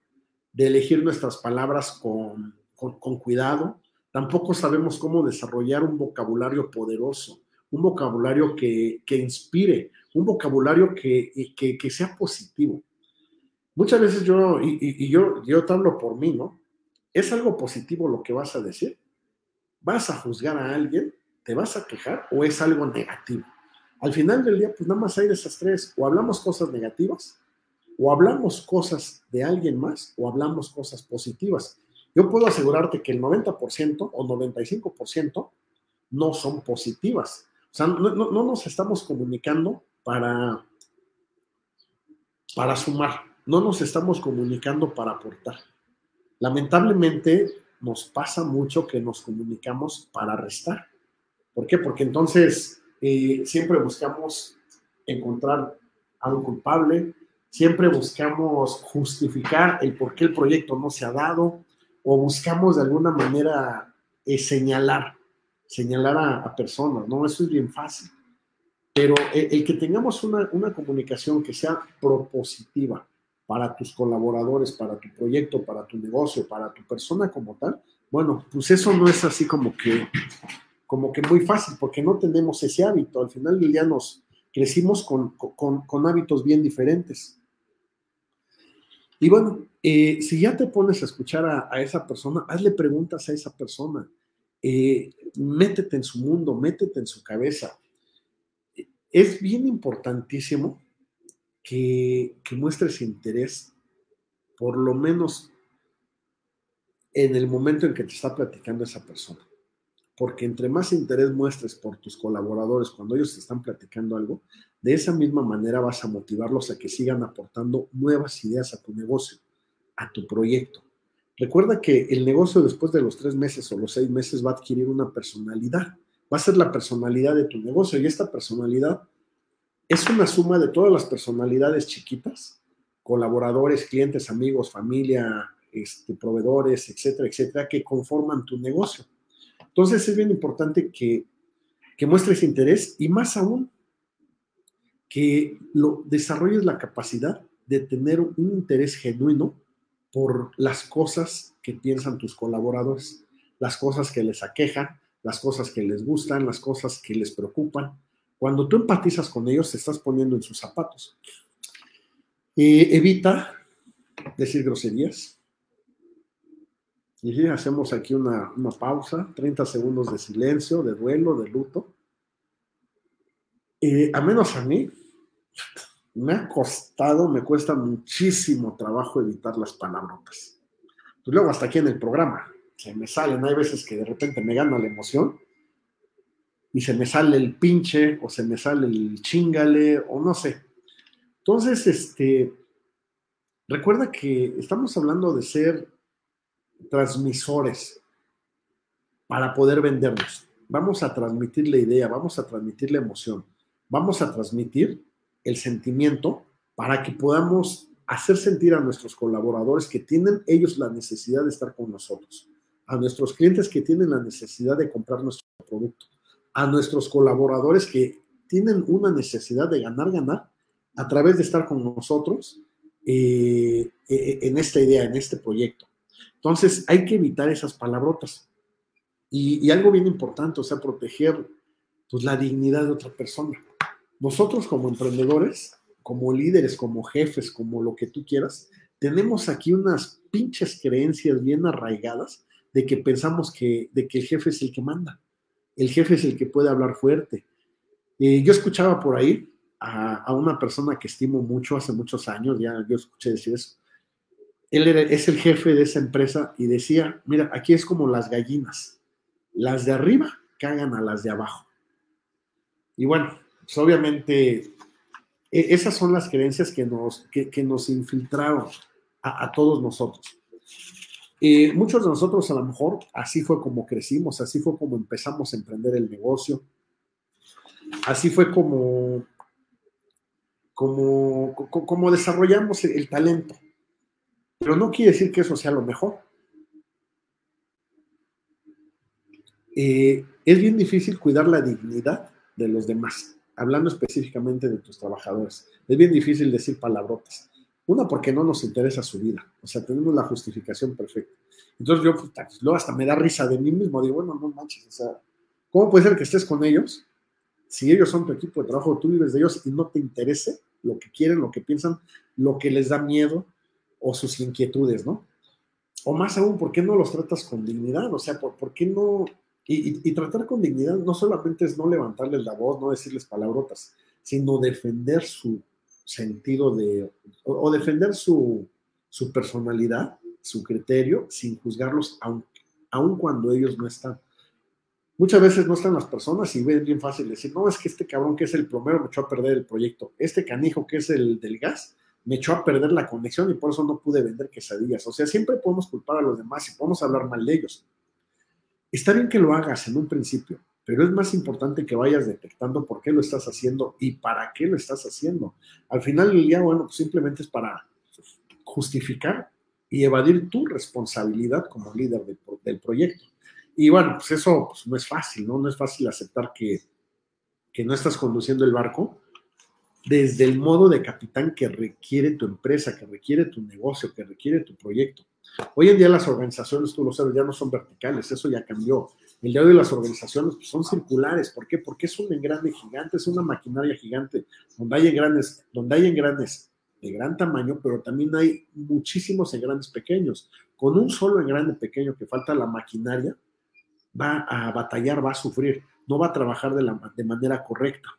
de elegir nuestras palabras con, con, con cuidado, Tampoco sabemos cómo desarrollar un vocabulario poderoso, un vocabulario que, que inspire, un vocabulario que, que, que, sea positivo. Muchas veces yo, y, y, yo, yo te hablo por mí, ¿no? ¿Es algo positivo lo que vas a decir? ¿Vas a juzgar a alguien? ¿Te vas a quejar o es algo negativo? Al final del día, pues nada más hay de esas tres. O hablamos cosas negativas, o hablamos cosas de alguien más, o hablamos cosas positivas. Yo puedo asegurarte que el 90% o 95% no son positivas. O sea, no, no, no, nos estamos comunicando para, para sumar, no nos estamos comunicando para aportar. Lamentablemente nos pasa mucho que nos comunicamos para restar. ¿Por qué? Porque entonces eh, siempre buscamos encontrar a un culpable, siempre buscamos justificar el por qué el proyecto no se ha dado, o buscamos de alguna manera eh, señalar señalar a, personas, ¿no? Eso es bien fácil. Pero el, que tengamos una, comunicación que sea propositiva para tus colaboradores, para tu proyecto, para tu negocio, para tu persona como tal, bueno, pues eso no es así como que, como que muy fácil, porque no tenemos ese hábito. Al final del día nos crecimos con, con, con hábitos bien diferentes. Y bueno, eh, si ya te pones a escuchar a, esa persona, hazle preguntas a esa persona. Eh, métete en su mundo, métete en su cabeza. Es bien importantísimo que, que muestres interés, por lo menos en el momento en que te está platicando esa persona. Porque entre más interés muestres por tus colaboradores cuando ellos te están platicando algo, de esa misma manera vas a motivarlos a que sigan aportando nuevas ideas a tu negocio, a tu proyecto. Recuerda que el negocio después de los tres meses o los seis meses va a adquirir una personalidad. Va a ser la personalidad de tu negocio y esta personalidad es una suma de todas las personalidades chiquitas, colaboradores, clientes, amigos, familia, este, proveedores, etcétera, etcétera, que conforman tu negocio. Entonces es bien importante que, que muestres interés y más aún que lo, desarrolles la capacidad de tener un interés genuino por las cosas que piensan tus colaboradores, las cosas que les aquejan, las cosas que les gustan, las cosas que les preocupan. Cuando tú empatizas con ellos, te estás poniendo en sus zapatos. Eh, evita decir groserías. Y hacemos aquí una, una pausa, 30 segundos de silencio, de duelo, de luto. Eh, a menos a mí, me ha costado, me cuesta muchísimo trabajo evitar las palabrotas. Pues luego hasta aquí en el programa se me salen, hay veces que de repente me gana la emoción y se me sale el pinche o se me sale el chingale o no sé. Entonces, este, recuerda que estamos hablando de ser transmisores para poder vendernos. Vamos a transmitir la idea, vamos a transmitir la emoción, vamos a transmitir el sentimiento para que podamos hacer sentir a nuestros colaboradores que tienen ellos la necesidad de estar con nosotros, a nuestros clientes que tienen la necesidad de comprar nuestro producto, a nuestros colaboradores que tienen una necesidad de ganar, ganar a través de estar con nosotros eh, eh, en esta idea, en este proyecto. Entonces hay que evitar esas palabrotas. Y, y algo bien importante, o sea, proteger pues, la dignidad de otra persona. Nosotros como emprendedores, como líderes, como jefes, como lo que tú quieras, tenemos aquí unas pinches creencias bien arraigadas de que pensamos que, de que el jefe es el que manda, el jefe es el que puede hablar fuerte. Eh, yo escuchaba por ahí a, una persona que estimo mucho hace muchos años, ya yo escuché decir eso. Él es el jefe de esa empresa y decía, mira, aquí es como las gallinas, las de arriba cagan a las de abajo. Y bueno, pues obviamente e, esas son las creencias que nos, que, nos infiltraron a, todos nosotros. Eh, muchos de nosotros a lo mejor así fue como crecimos, así fue como empezamos a emprender el negocio, así fue como, como, desarrollamos el talento. Pero no quiere decir que eso sea lo mejor. Eh, es bien difícil cuidar la dignidad de los demás hablando específicamente de tus trabajadores. Es bien difícil decir palabrotas. Una, porque no nos interesa su vida. O sea, tenemos la justificación perfecta. Entonces yo, pues, luego hasta me da risa de mí mismo. Digo, bueno, no manches. O sea, ¿cómo puede ser que estés con ellos si ellos son tu equipo de trabajo, tú vives de ellos y no te interese lo que quieren, lo que piensan, lo que les da miedo o sus inquietudes, ¿no? O más aún, ¿por qué no los tratas con dignidad? O sea, ¿por, por qué no y, tratar con dignidad no solamente es no levantarles la voz, no decirles palabrotas, sino defender su sentido de, o, defender su, personalidad, su criterio, sin juzgarlos, aun, cuando ellos no están. Muchas veces no están las personas y ven bien fácil decir, no, es que este cabrón que es el plomero me echó a perder el proyecto, este canijo que es el del gas me echó a perder la conexión y por eso no pude vender quesadillas. O sea, siempre podemos culpar a los demás y podemos hablar mal de ellos Está bien que lo hagas en un principio, pero es más importante que vayas detectando por qué lo estás haciendo y para qué lo estás haciendo. Al final del día, bueno, pues simplemente es para justificar y evadir tu responsabilidad como líder del proyecto. Y bueno, pues eso pues, no es fácil, ¿no? No es fácil aceptar que, que no estás conduciendo el barco desde el modo de capitán que requiere tu empresa, que requiere tu negocio, que requiere tu proyecto. Hoy en día las organizaciones, tú lo sabes, ya no son verticales, eso ya cambió. El día de las organizaciones pues, son circulares. ¿Por qué? Porque es un engrane gigante, es una maquinaria gigante, donde hay engranes, donde hay engranes de gran tamaño, pero también hay muchísimos engranes pequeños. Con un solo engrane pequeño que falta la maquinaria, va a batallar, va a sufrir, no va a trabajar de, la, de manera correcta.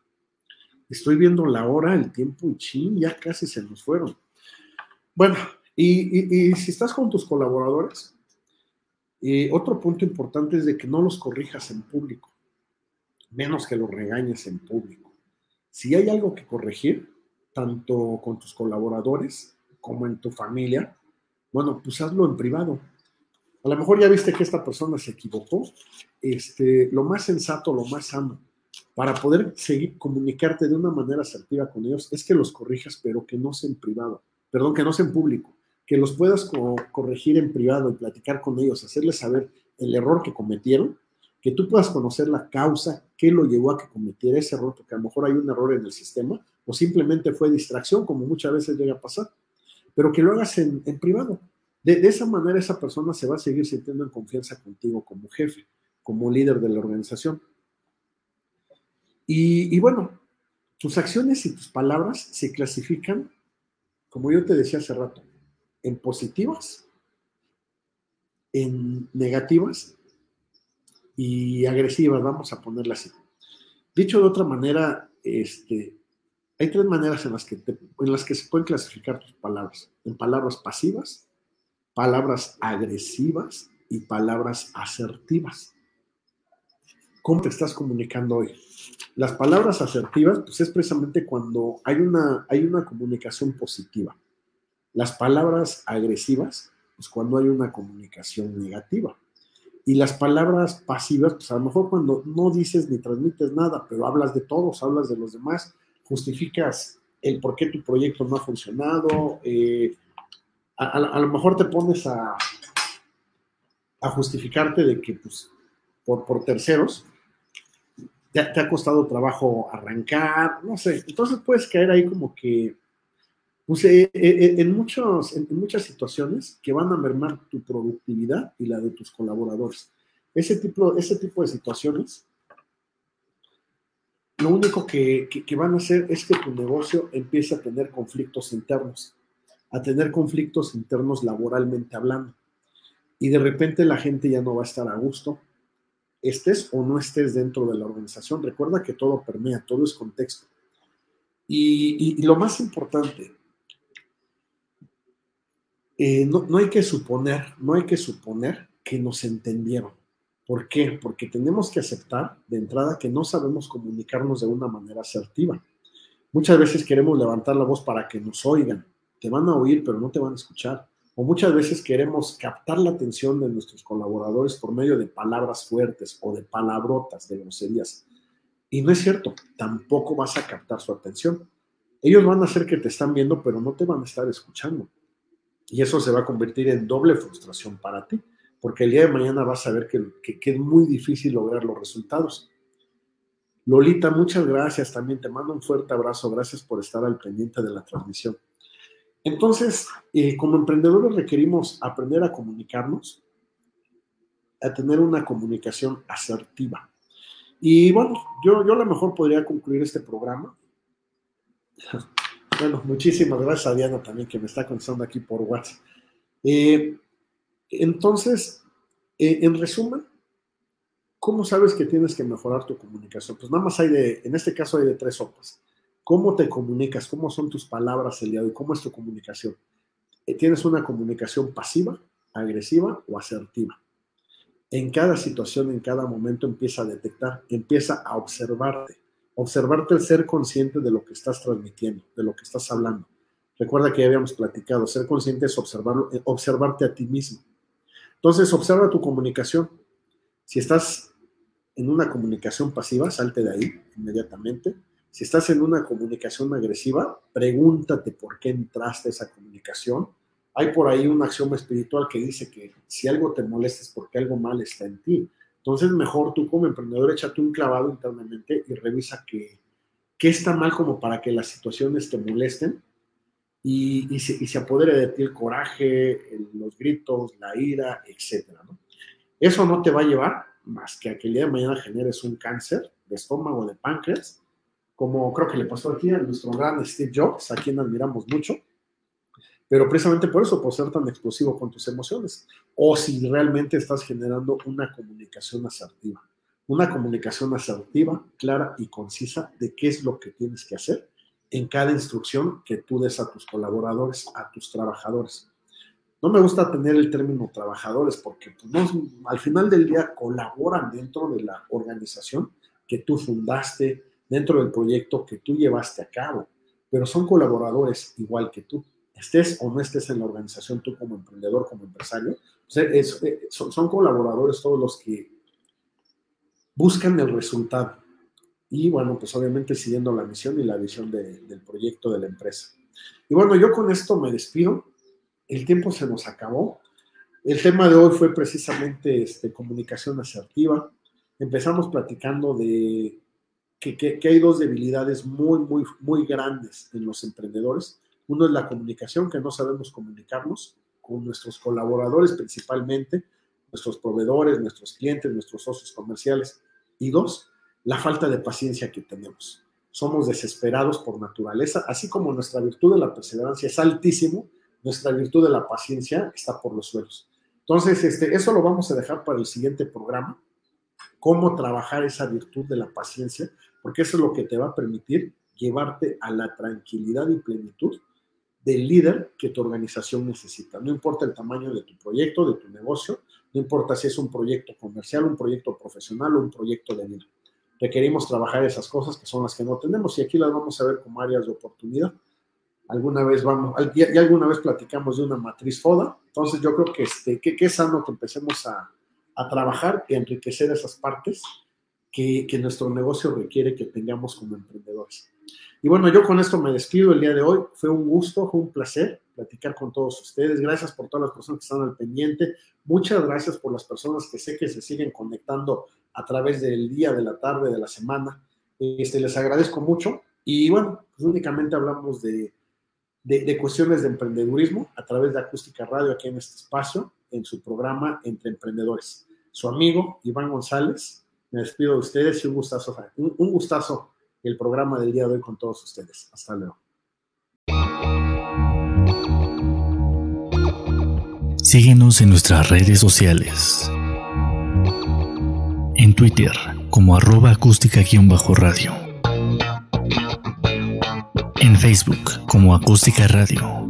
Estoy viendo la hora, el tiempo y chin, ya casi se nos fueron. Bueno, y, si estás con tus colaboradores, eh, otro punto importante es de que no los corrijas en público, menos que los regañes en público. Si hay algo que corregir, tanto con tus colaboradores como en tu familia, bueno, pues hazlo en privado. A lo mejor ya viste que esta persona se equivocó. Este, lo más sensato, lo más sano para poder seguir comunicarte de una manera asertiva con ellos es que los corrijas, pero que no sea en privado, perdón, que no sea en público que los puedas corregir en privado y platicar con ellos, hacerles saber el error que cometieron, que tú puedas conocer la causa, qué lo llevó a que cometiera ese error, porque a lo mejor hay un error en el sistema o simplemente fue distracción, como muchas veces llega a pasar, pero que lo hagas en, privado. De, esa manera esa persona se va a seguir sintiendo en confianza contigo como jefe, como líder de la organización. y bueno, tus acciones y tus palabras se clasifican, como yo te decía hace rato, en positivas, en negativas y agresivas, vamos a ponerla así. Dicho de otra manera, este, hay tres maneras en las, que en las que se pueden clasificar tus palabras. En palabras pasivas, palabras agresivas y palabras asertivas. ¿Cómo te estás comunicando hoy? Las palabras asertivas, pues es precisamente cuando hay una, hay una comunicación positiva. Las palabras agresivas, pues cuando hay una comunicación negativa. Y las palabras pasivas, pues a lo mejor cuando no dices ni transmites nada, pero hablas de todos, hablas de los demás, justificas el por qué tu proyecto no ha funcionado, eh, a, lo mejor te pones a, a justificarte de que pues, por, por terceros te, te, ha costado trabajo arrancar, no sé. Entonces puedes caer ahí como que pues, eh, eh, en, muchos, en, muchas situaciones que van a mermar tu productividad y la de tus colaboradores. Ese tipo, ese tipo de situaciones, lo único que, que, van a hacer es que tu negocio empiece a tener conflictos internos, a tener conflictos internos laboralmente hablando. Y de repente la gente ya no va a estar a gusto, estés o no estés dentro de la organización. Recuerda que todo permea, todo es contexto. y, y lo más importante, eh, no, hay que suponer, no hay que suponer que nos entendieron. ¿Por qué? Porque tenemos que aceptar de entrada que no sabemos comunicarnos de una manera asertiva. Muchas veces queremos levantar la voz para que nos oigan. Te van a oír, pero no te van a escuchar. O muchas veces queremos captar la atención de nuestros colaboradores por medio de palabras fuertes o de palabrotas, de groserías. Y no es cierto, tampoco vas a captar su atención. Ellos van a hacer que te están viendo, pero no te van a estar escuchando. Y eso se va a convertir en doble frustración para ti, porque el día de mañana vas a ver que, es muy difícil lograr los resultados. Lolita, muchas gracias también. Te mando un fuerte abrazo. Gracias por estar al pendiente de la transmisión. Entonces, eh, como emprendedores requerimos aprender a comunicarnos, a tener una comunicación asertiva. Y bueno, yo, yo a lo mejor podría concluir este programa bueno, muchísimas gracias a Diana también que me está contestando aquí por WhatsApp. Eh, entonces, eh, en resumen, ¿cómo sabes que tienes que mejorar tu comunicación? Pues nada más hay de, en este caso hay de tres sopas. ¿Cómo te comunicas? ¿Cómo son tus palabras el día? ¿Cómo es tu comunicación? Eh, ¿Tienes una comunicación pasiva, agresiva o asertiva? En cada situación, en cada momento empieza a detectar, empieza a observarte observarte el ser consciente de lo que estás transmitiendo, de lo que estás hablando. Recuerda que ya habíamos platicado, ser consciente es observarlo, eh, observarte a ti mismo. Entonces, observa tu comunicación. Si estás en una comunicación pasiva, salte de ahí inmediatamente. Si estás en una comunicación agresiva, pregúntate por qué entraste a esa comunicación. Hay por ahí una acción espiritual que dice que si algo te molesta es porque algo mal está en ti. Entonces, mejor tú como emprendedor échate un clavado internamente y revisa qué, qué está mal como para que las situaciones te molesten y, y, se, y se, apodere de ti el coraje, los gritos, la ira, etc. Eso no te va a llevar más que a que el día de mañana generes un cáncer de estómago, de páncreas, como creo que le pasó aquí a nuestro gran Steve Jobs, a quien admiramos mucho, pero precisamente por eso, por ser tan explosivo con tus emociones, o si realmente estás generando una comunicación asertiva, una comunicación asertiva, clara y concisa de qué es lo que tienes que hacer en cada instrucción que tú des a tus colaboradores, a tus trabajadores. No me gusta tener el término trabajadores porque pues, no, al final del día colaboran dentro de la organización que tú fundaste, dentro del proyecto que tú llevaste a cabo, pero son colaboradores igual que tú. Estés o no estés en la organización tú como emprendedor, como empresario, es, es, son, colaboradores todos los que buscan el resultado y bueno, pues obviamente siguiendo la misión y la visión de, del proyecto de la empresa. Y bueno, yo con esto me despido. El tiempo se nos acabó. El tema de hoy fue precisamente este, comunicación asertiva. Empezamos platicando de que, que, que, hay dos debilidades muy, muy, muy grandes en los emprendedores. Uno es la comunicación, que no sabemos comunicarnos con nuestros colaboradores principalmente, nuestros proveedores, nuestros clientes, nuestros socios comerciales. Y dos, la falta de paciencia que tenemos. Somos desesperados por naturaleza, así como nuestra virtud de la perseverancia es altísimo, nuestra virtud de la paciencia está por los suelos. Entonces, este, eso lo vamos a dejar para el siguiente programa, cómo trabajar esa virtud de la paciencia, porque eso es lo que te va a permitir llevarte a la tranquilidad y plenitud del líder que tu organización necesita. No importa el tamaño de tu proyecto, de tu negocio, no importa si es un proyecto comercial, un proyecto profesional o un proyecto de vida requerimos trabajar esas cosas que son las que no tenemos y aquí las vamos a ver como áreas de oportunidad. Alguna vez vamos, ya, ya alguna vez platicamos de una matriz FODA, entonces yo creo que, este, que, que es sano que empecemos a, a, trabajar y a enriquecer esas partes que, que nuestro negocio requiere que tengamos como emprendedores. Y bueno, yo con esto me despido el día de hoy. Fue un gusto, fue un placer platicar con todos ustedes. Gracias por todas las personas que están al pendiente. Muchas gracias por las personas que sé que se siguen conectando a través del día, de la tarde, de la semana. Este, les agradezco mucho. Y bueno, pues únicamente hablamos de, de, de, cuestiones de emprendedurismo a través de Acústica Radio aquí en este espacio, en su programa Entre Emprendedores. Su amigo Iván González, me despido de ustedes y un gustazo, un, un gustazo el programa del día de hoy con todos ustedes. Hasta luego. Síguenos en nuestras redes sociales. En Twitter como arroba acústica-radio. En Facebook como acústica radio.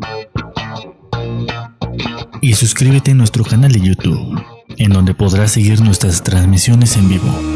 Y suscríbete a nuestro canal de YouTube, en donde podrás seguir nuestras transmisiones en vivo.